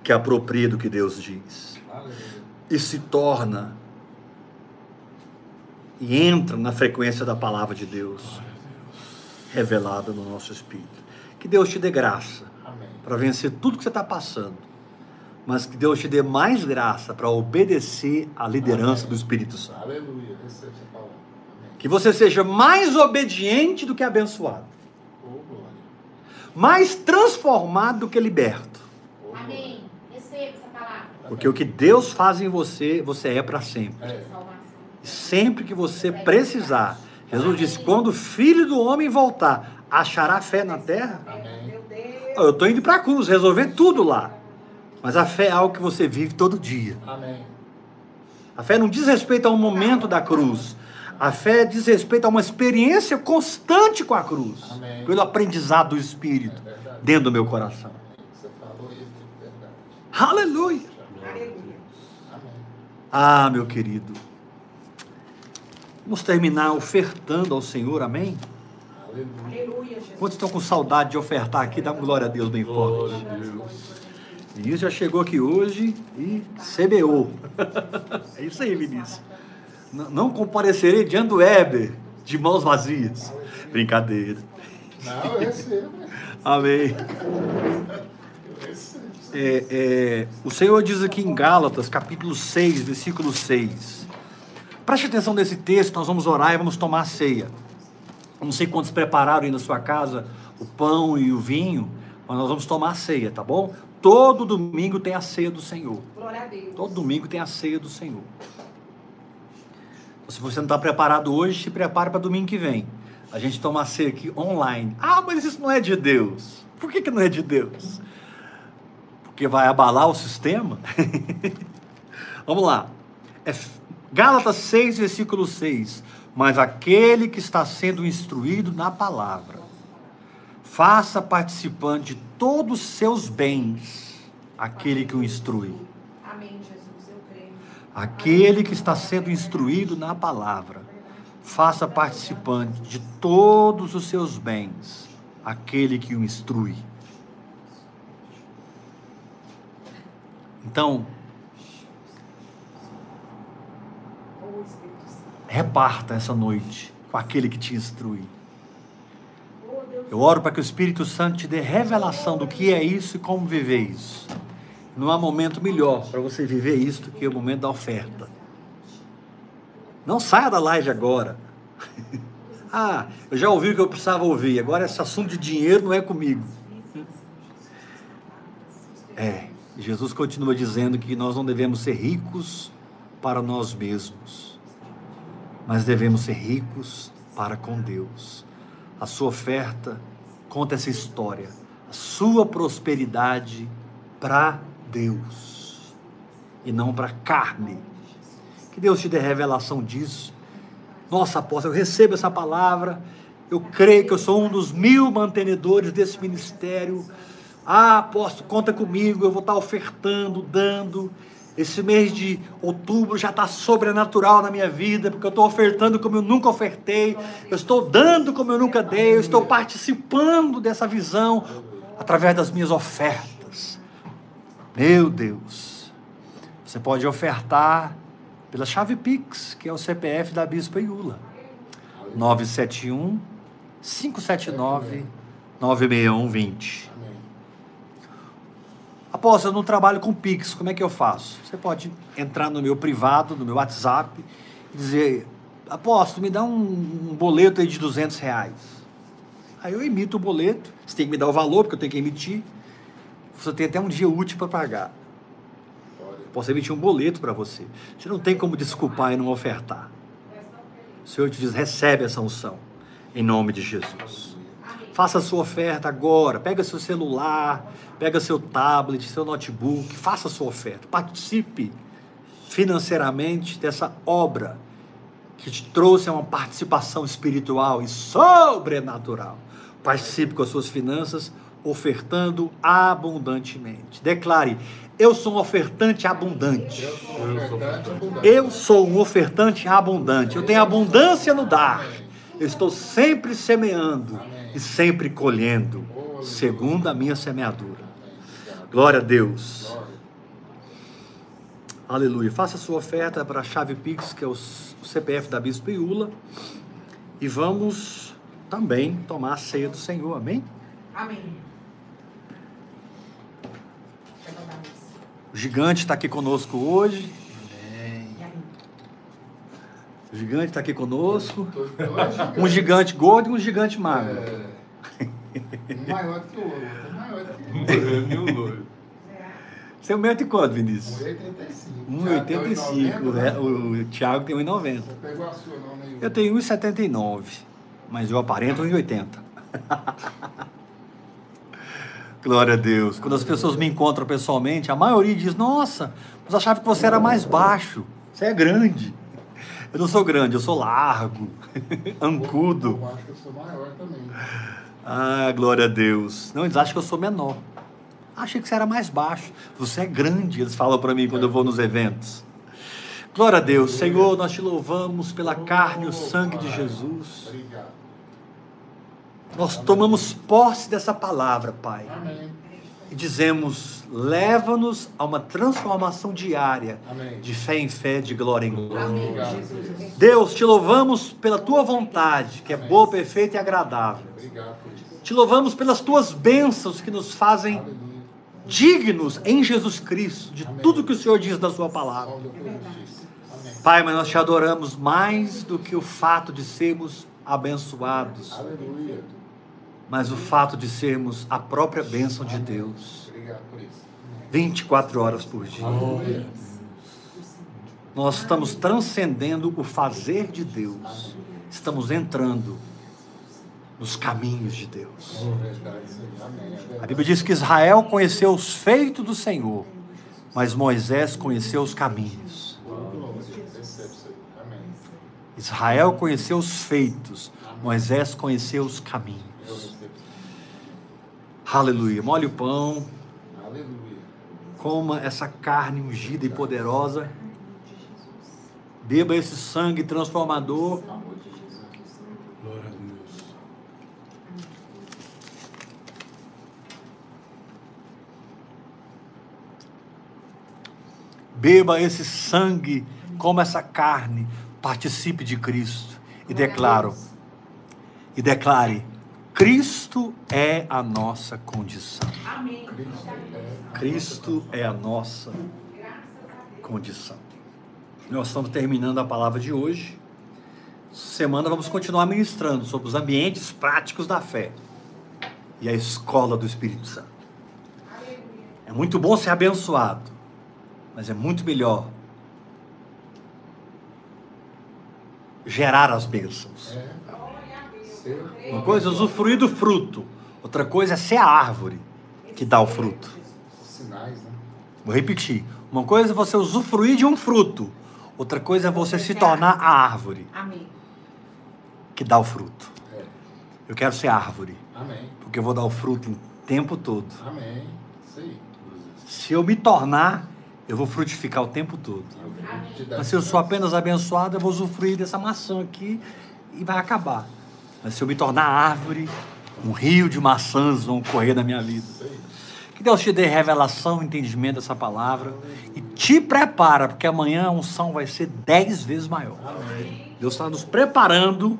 S1: que apropria do que Deus diz.
S2: Aleluia.
S1: e se torna e entram na frequência da palavra de Deus revelada no nosso espírito. Que Deus te dê graça para vencer tudo que você está passando, mas que Deus te dê mais graça para obedecer à liderança
S2: Amém.
S1: do Espírito Santo.
S2: Aleluia. Receba essa palavra. Amém.
S1: Que você seja mais obediente do que abençoado,
S2: Oh,
S1: mais transformado do que liberto.
S2: Oh.
S3: Amém. Receba essa palavra.
S1: Porque o que Deus faz em você, você é para sempre.
S2: É.
S1: Sempre que você precisar. Jesus disse: quando o filho do homem voltar, achará fé na terra? Eu estou indo para a cruz, resolver tudo lá. Mas a fé é algo que você vive todo dia.
S2: Amém.
S1: A fé não diz respeito a um momento da cruz. A fé diz respeito a uma experiência constante com a cruz.
S2: Amém.
S1: Pelo aprendizado do Espírito
S2: É
S1: dentro do meu coração.
S2: Você falou isso de verdade.
S1: Aleluia! Ah, meu querido. Vamos terminar ofertando ao Senhor, amém?
S2: Aleluia.
S1: Quantos estão com saudade de ofertar aqui? Dá uma glória a Deus bem forte.
S4: Glória a Deus.
S1: Vinícius já chegou aqui hoje e semeou. É isso aí, Vinícius. Não, não comparecerei diante do Weber de mãos vazias. Brincadeira.
S2: Não, eu recebo.
S1: Amém.
S2: Eu recebo.
S1: É, é, o Senhor diz aqui em Gálatas, capítulo 6, versículo 6. Preste atenção nesse texto, nós vamos orar e vamos tomar a ceia. Eu não sei quantos prepararam aí na sua casa o pão e o vinho, mas nós vamos tomar a ceia, tá bom? Todo domingo tem a ceia do Senhor.
S3: Glória a Deus.
S1: Todo domingo tem a ceia do Senhor. Se você não está preparado hoje, se prepare para domingo que vem. A gente toma a ceia aqui online. Ah, mas isso não é de Deus. Por que, que não é de Deus? Porque vai abalar o sistema? [laughs] Vamos lá. É Gálatas 6, versículo 6. Mas aquele que está sendo instruído na palavra, faça participante de todos os seus bens aquele que o instrui.
S3: Amém, Jesus. Eu creio.
S1: Aquele que está sendo instruído na palavra, faça participante de todos os seus bens, aquele que o instrui. Então,
S3: Ô Espírito Santo.
S1: Reparta essa noite com aquele que te instrui. Eu oro para que o Espírito Santo te dê revelação do que é isso e como viver isso. Não há momento melhor para você viver isso do que o momento da oferta. Não saia da live agora. [laughs] ah, eu já ouvi o que eu precisava ouvir. Agora esse assunto de dinheiro não é comigo. É, Jesus continua dizendo que nós não devemos ser ricos para nós mesmos, mas devemos ser ricos para com Deus. A sua oferta conta essa história, a sua prosperidade para Deus e não para carne. Que Deus te dê revelação disso. Nossa, apóstolo, eu recebo essa palavra. Eu creio que eu sou um dos mil mantenedores desse ministério. Ah, apóstolo, conta comigo. Eu vou estar ofertando, dando. Esse mês de outubro já está sobrenatural na minha vida, porque eu estou ofertando como eu nunca ofertei. Eu estou dando como eu nunca dei. Eu estou participando dessa visão através das minhas ofertas. Meu Deus. Você pode ofertar pela chave Pix, que é o CPF da Bispa Iula. 971 579 96120. Apóstolo, eu não trabalho com Pix, como é que eu faço? Você pode entrar no meu privado, no meu WhatsApp, e dizer, apóstolo, me dá um, um boleto aí de 200 reais. Aí eu emito o boleto, você tem que me dar o valor, porque eu tenho que emitir. Você tem até um dia útil para pagar.
S2: Glória.
S1: Posso emitir um boleto para você. Você não tem como desculpar e não ofertar. O Senhor te diz, recebe essa unção, em nome de Jesus. Faça a sua oferta agora. Pega seu celular, pega seu tablet, seu notebook, faça a sua oferta. Participe financeiramente dessa obra que te trouxe a uma participação espiritual e sobrenatural. Participe com as suas finanças, ofertando abundantemente. Declare: Eu sou um ofertante abundante.
S2: Eu sou um ofertante abundante.
S1: Eu um ofertante abundante. Eu tenho abundância no dar. Eu estou sempre semeando e sempre colhendo, segundo a minha semeadura. Glória a Deus. Aleluia. Faça sua oferta para a chave Pix, que é o CPF da Bispo Iula. E vamos também tomar a ceia do Senhor, amém?
S3: Amém.
S1: O gigante está aqui conosco hoje. O gigante está aqui conosco. Um gigante gordo e um gigante magro.
S2: É, um maior que o outro, outro maior que o outro.
S4: E o.
S1: Você é um metro e quanto, Vinícius?
S2: 1,85.
S1: 1,85.
S2: né?
S1: O, o Thiago tem 1,90.
S2: Você pegou a sua, não, né?
S1: Eu tenho 1,79. Mas eu aparento 1,80. [laughs] Glória a Deus. Quando as pessoas me encontram pessoalmente, a maioria diz: Nossa, mas eu achava que você era mais baixo. Você é grande. Eu não sou grande, eu sou largo, [laughs] ancudo.
S2: Eu acho que eu sou maior também.
S1: Ah, glória a Deus. Não, eles acham que eu sou menor. Achei que você era mais baixo. Você é grande, eles falam para mim quando eu vou nos eventos. Glória a Deus. Senhor, nós te louvamos pela carne e o sangue de Jesus.
S2: Obrigado.
S1: Nós tomamos posse dessa palavra, Pai.
S2: Amém.
S1: E dizemos: leva-nos a uma transformação diária,
S2: Amém.
S1: de fé em fé, de glória em glória.
S3: Amém.
S2: Deus.
S1: Te louvamos pela tua vontade, que é boa, perfeita e agradável. Te louvamos pelas tuas bênçãos que nos fazem
S2: Aleluia.
S1: dignos em Jesus Cristo de
S2: Amém.
S1: tudo que o Senhor diz da sua palavra.
S2: Amém.
S1: Pai, mas nós te adoramos mais do que o fato de sermos abençoados,
S2: Aleluia.
S1: Mas o fato de sermos a própria bênção de Deus.
S2: Obrigado por isso.
S1: 24 horas por dia. Nós estamos transcendendo o fazer de Deus. Estamos entrando nos caminhos de Deus. A. Bíblia diz que Israel conheceu os feitos do Senhor, mas Moisés conheceu os caminhos. Israel conheceu os feitos, Moisés conheceu os caminhos. Aleluia. Molhe o pão.
S2: Aleluia.
S1: coma essa carne ungida e poderosa. Beba esse sangue transformador.
S2: Amor de Jesus.
S4: Glória a Deus.
S1: Beba esse sangue, coma essa carne, participe de Cristo e declaro e declare: Cristo é a nossa condição.
S3: Amém.
S1: Cristo é a nossa condição. Nós estamos terminando a palavra de hoje. Semana vamos continuar ministrando sobre os ambientes práticos da fé e a escola do Espírito Santo. É muito bom ser abençoado, mas é muito melhor gerar as bênçãos.
S2: É.
S1: Uma coisa é usufruir do fruto, outra coisa é ser a árvore que dá o fruto.
S2: Sinais, né?
S1: Vou repetir. Uma coisa é você usufruir de um fruto, outra coisa é você se tornar a árvore
S3: Amém.
S1: que dá o fruto.
S2: É.
S1: Eu quero ser árvore,
S2: Amém.
S1: porque eu vou dar o fruto o tempo todo.
S2: Amém.
S1: Se eu me tornar, eu vou frutificar o tempo todo. Mas se eu sou apenas abençoado, eu vou usufruir dessa maçã aqui e vai acabar. Mas se eu me tornar árvore, um rio de maçãs vão correr na minha vida. Que Deus te dê revelação, entendimento dessa palavra e te prepara, porque amanhã a unção vai ser dez vezes maior.
S2: Amém.
S1: Deus está nos preparando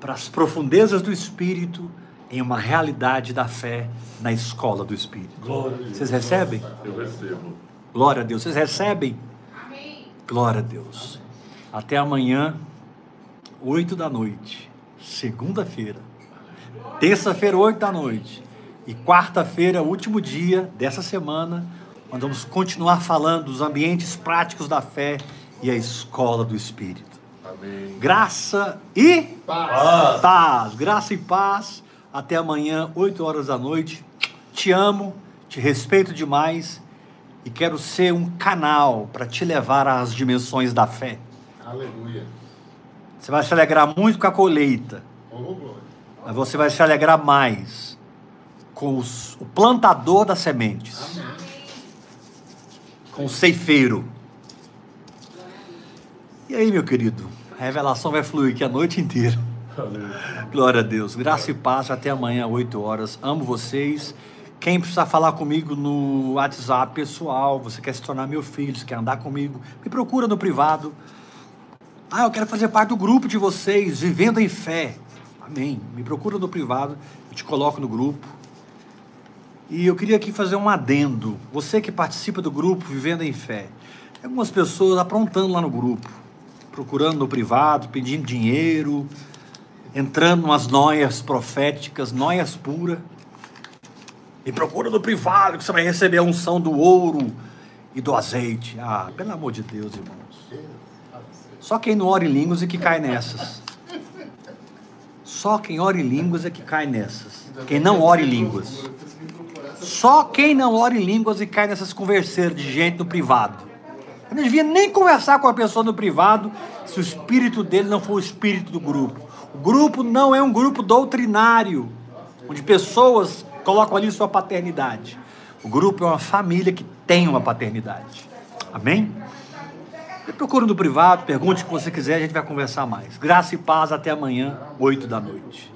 S1: para as profundezas do Espírito em uma realidade da fé na escola do Espírito.
S4: Glória a Deus.
S1: Vocês recebem?
S4: Eu recebo.
S1: Glória a Deus. Vocês recebem?
S3: Amém.
S1: Glória a Deus. Até amanhã, 8 da noite, segunda-feira. Terça-feira, 8 da noite. E quarta-feira, último dia dessa semana, nós vamos continuar falando dos ambientes práticos da fé e a escola do Espírito.
S4: Amém.
S1: Graça e
S2: Paz.
S1: paz. Graça e paz. Até amanhã, 8 horas da noite. Te amo, te respeito demais e quero ser um canal para te levar às dimensões da fé.
S2: Aleluia.
S1: Você vai se alegrar muito com a colheita,
S2: glória.
S1: mas você vai se alegrar mais com os- o plantador das sementes,
S2: Amém.
S1: com o ceifeiro. E aí, meu querido, a revelação vai fluir aqui a noite inteira. Glória a Deus. Graça e paz. Até amanhã, 8 horas. Amo vocês. Quem precisar falar comigo no WhatsApp pessoal, você quer se tornar meu filho, você quer andar comigo, me procura no privado. Ah, eu quero fazer parte do grupo de vocês, vivendo em fé. Amém. Me procura no privado, eu te coloco no grupo. E eu queria aqui fazer um adendo. Você que participa do grupo Vivendo em Fé. Tem algumas pessoas aprontando lá no grupo, procurando no privado, pedindo dinheiro, entrando umas noias proféticas, noias puras. Me procura no privado que você vai receber a unção do ouro e do azeite. Ah, pelo amor de Deus, irmãos. Só quem não ora em línguas é que cai nessas. Só quem ora em línguas é que cai nessas. Quem não ora em línguas. Só quem não ora em línguas e cai nessas converseiras de gente no privado. Eu não devia nem conversar com a pessoa no privado se o espírito dele não for o espírito do grupo. O grupo não é um grupo doutrinário, onde pessoas colocam ali sua paternidade. O grupo é uma família que tem uma paternidade. Amém? Me procure no privado, pergunte o que você quiser, a gente vai conversar mais. Graça e paz até amanhã, 8 da noite.